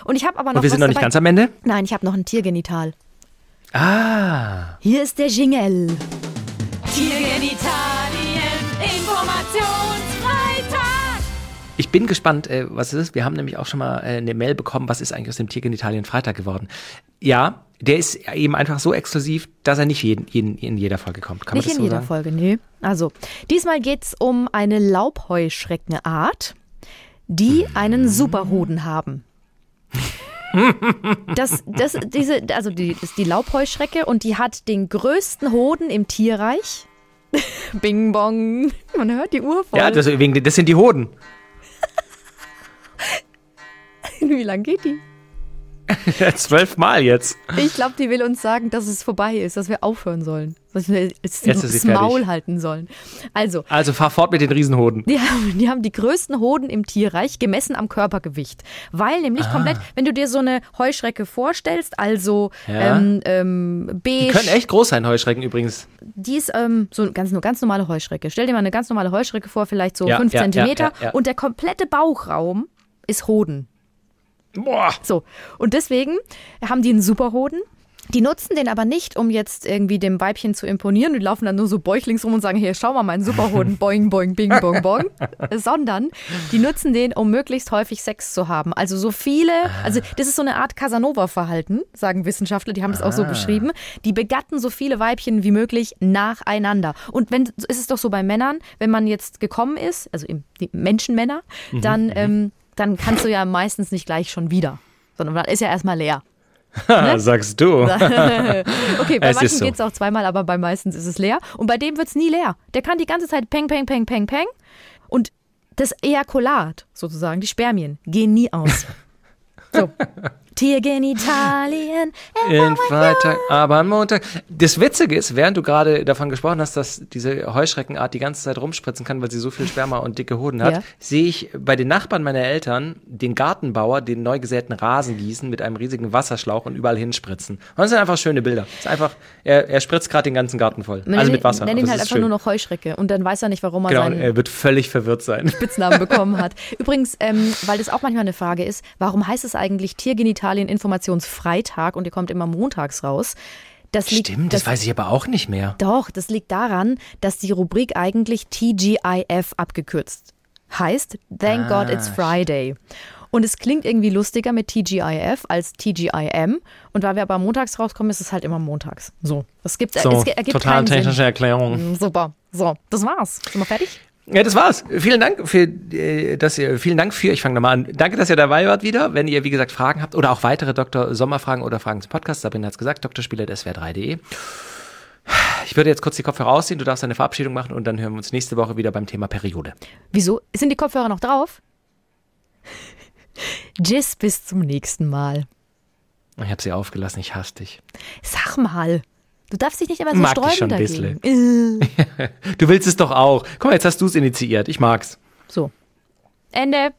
Und ich habe aber noch Und wir sind noch nicht dabei. ganz am Ende? Nein, ich habe noch ein Tiergenital. Ah. Hier ist der Jingle. Tiergenitalien, Information, ich bin gespannt, äh, was es ist. Wir haben nämlich auch schon mal äh, eine Mail bekommen, was ist eigentlich aus dem Tiergenitalien Freitag geworden. Ja, der ist eben einfach so exklusiv, dass er nicht jeden, jeden, in jeder Folge kommt. Kann Nicht man das in so jeder sagen? Folge, nee. Also, diesmal geht es um eine Laubheuschreckenart, die einen Superhoden haben. Das, das, diese, also die, das ist die Laubheuschrecke und die hat den größten Hoden im Tierreich. Bing bong. Man hört die Uhr voll. Ja, das, das sind die Hoden. Wie lang geht die? Zwölfmal jetzt. Ich glaube, die will uns sagen, dass es vorbei ist, dass wir aufhören sollen. Dass wir jetzt Jetzt das Maul fertig. halten sollen. Also, Also fahr fort mit den Riesenhoden. Die haben, die haben die größten Hoden im Tierreich gemessen am Körpergewicht. Weil nämlich Ah. komplett, wenn du dir so eine Heuschrecke vorstellst, also Ja. ähm, ähm, beige, Die können echt groß sein, Heuschrecken übrigens. die ist ähm, so eine ganz, nur ganz normale Heuschrecke. Stell dir mal eine ganz normale Heuschrecke vor, vielleicht so Ja, fünf ja, ja, Zentimeter ja, ja. und der komplette Bauchraum ist Hoden. Boah. So, und deswegen haben die einen Superhoden. Die nutzen den aber nicht, um jetzt irgendwie dem Weibchen zu imponieren. Die laufen dann nur so bäuchlings rum und sagen, hier, schau mal, meinen Superhoden, boing, boing, bing, bong, bong. Sondern die nutzen den, um möglichst häufig Sex zu haben. Also so viele, also das ist so eine Art Casanova-Verhalten, sagen Wissenschaftler, die haben das auch so beschrieben. Die begatten so viele Weibchen wie möglich nacheinander. Und wenn, ist es doch so bei Männern, wenn man jetzt gekommen ist, also die Menschenmänner, dann, ähm, dann kannst du ja meistens nicht gleich schon wieder. Sondern dann ist ja erstmal leer. Sagst du. Okay, bei Es manchen so. geht's auch zweimal, aber bei meistens ist es leer. Und bei dem wird's nie leer. Der kann die ganze Zeit peng, peng, peng, peng, peng. Und das Ejakulat, sozusagen, die Spermien, gehen nie aus. So. Tiergenitalien. In Freitag, aber am Montag. Das Witzige ist, während du gerade davon gesprochen hast, dass diese Heuschreckenart die ganze Zeit rumspritzen kann, weil sie so viel Sperma und dicke Hoden hat, Ja. sehe ich bei den Nachbarn meiner Eltern den Gartenbauer den neu gesäten Rasen gießen mit einem riesigen Wasserschlauch und überall hinspritzen. Und das sind einfach schöne Bilder. Das ist einfach, er, er spritzt gerade den ganzen Garten voll. Man also nennt- mit Wasser. Aber ihn halt einfach schön. nur noch Heuschrecke. Und dann weiß er nicht, warum er Genau, seinen er wird völlig verwirrt sein. Spitznamen bekommen hat. Übrigens, ähm, weil das auch manchmal eine Frage ist, warum heißt es eigentlich Tiergenitalien Informationsfreitag und ihr kommt immer montags raus? Das liegt, Stimmt, das, weiß ich aber auch nicht mehr. Doch, das liegt daran, dass die Rubrik eigentlich TGIF abgekürzt heißt. Thank God it's Friday. Und es klingt irgendwie lustiger mit TGIF als TGIM. Und weil wir aber montags rauskommen, ist es halt immer montags. So. Das gibt, So, es ergibt total technische Sinn. Erklärung. Super. So, das war's. Sind wir fertig? Ja, das war's. Vielen Dank für äh, dass ihr vielen Dank für, ich fange nochmal an. Danke, dass ihr dabei wart wieder. Wenn ihr, wie gesagt, Fragen habt oder auch weitere Dr. Sommerfragen oder Fragen zum Podcast, Sabrina hat's gesagt, drspieler.swr3.de. Ich würde jetzt kurz die Kopfhörer ausziehen, du darfst eine Verabschiedung machen und dann hören wir uns nächste Woche wieder beim Thema Periode. Wieso? Sind die Kopfhörer noch drauf? Tschüss, bis zum nächsten Mal. Ich habe sie aufgelassen, ich hasse dich. Sag mal. Du darfst dich nicht immer so Mag sträuben schon ein dagegen. Äh. Du willst es doch auch. Guck mal, jetzt hast du es initiiert. Ich mag's. So. Ende.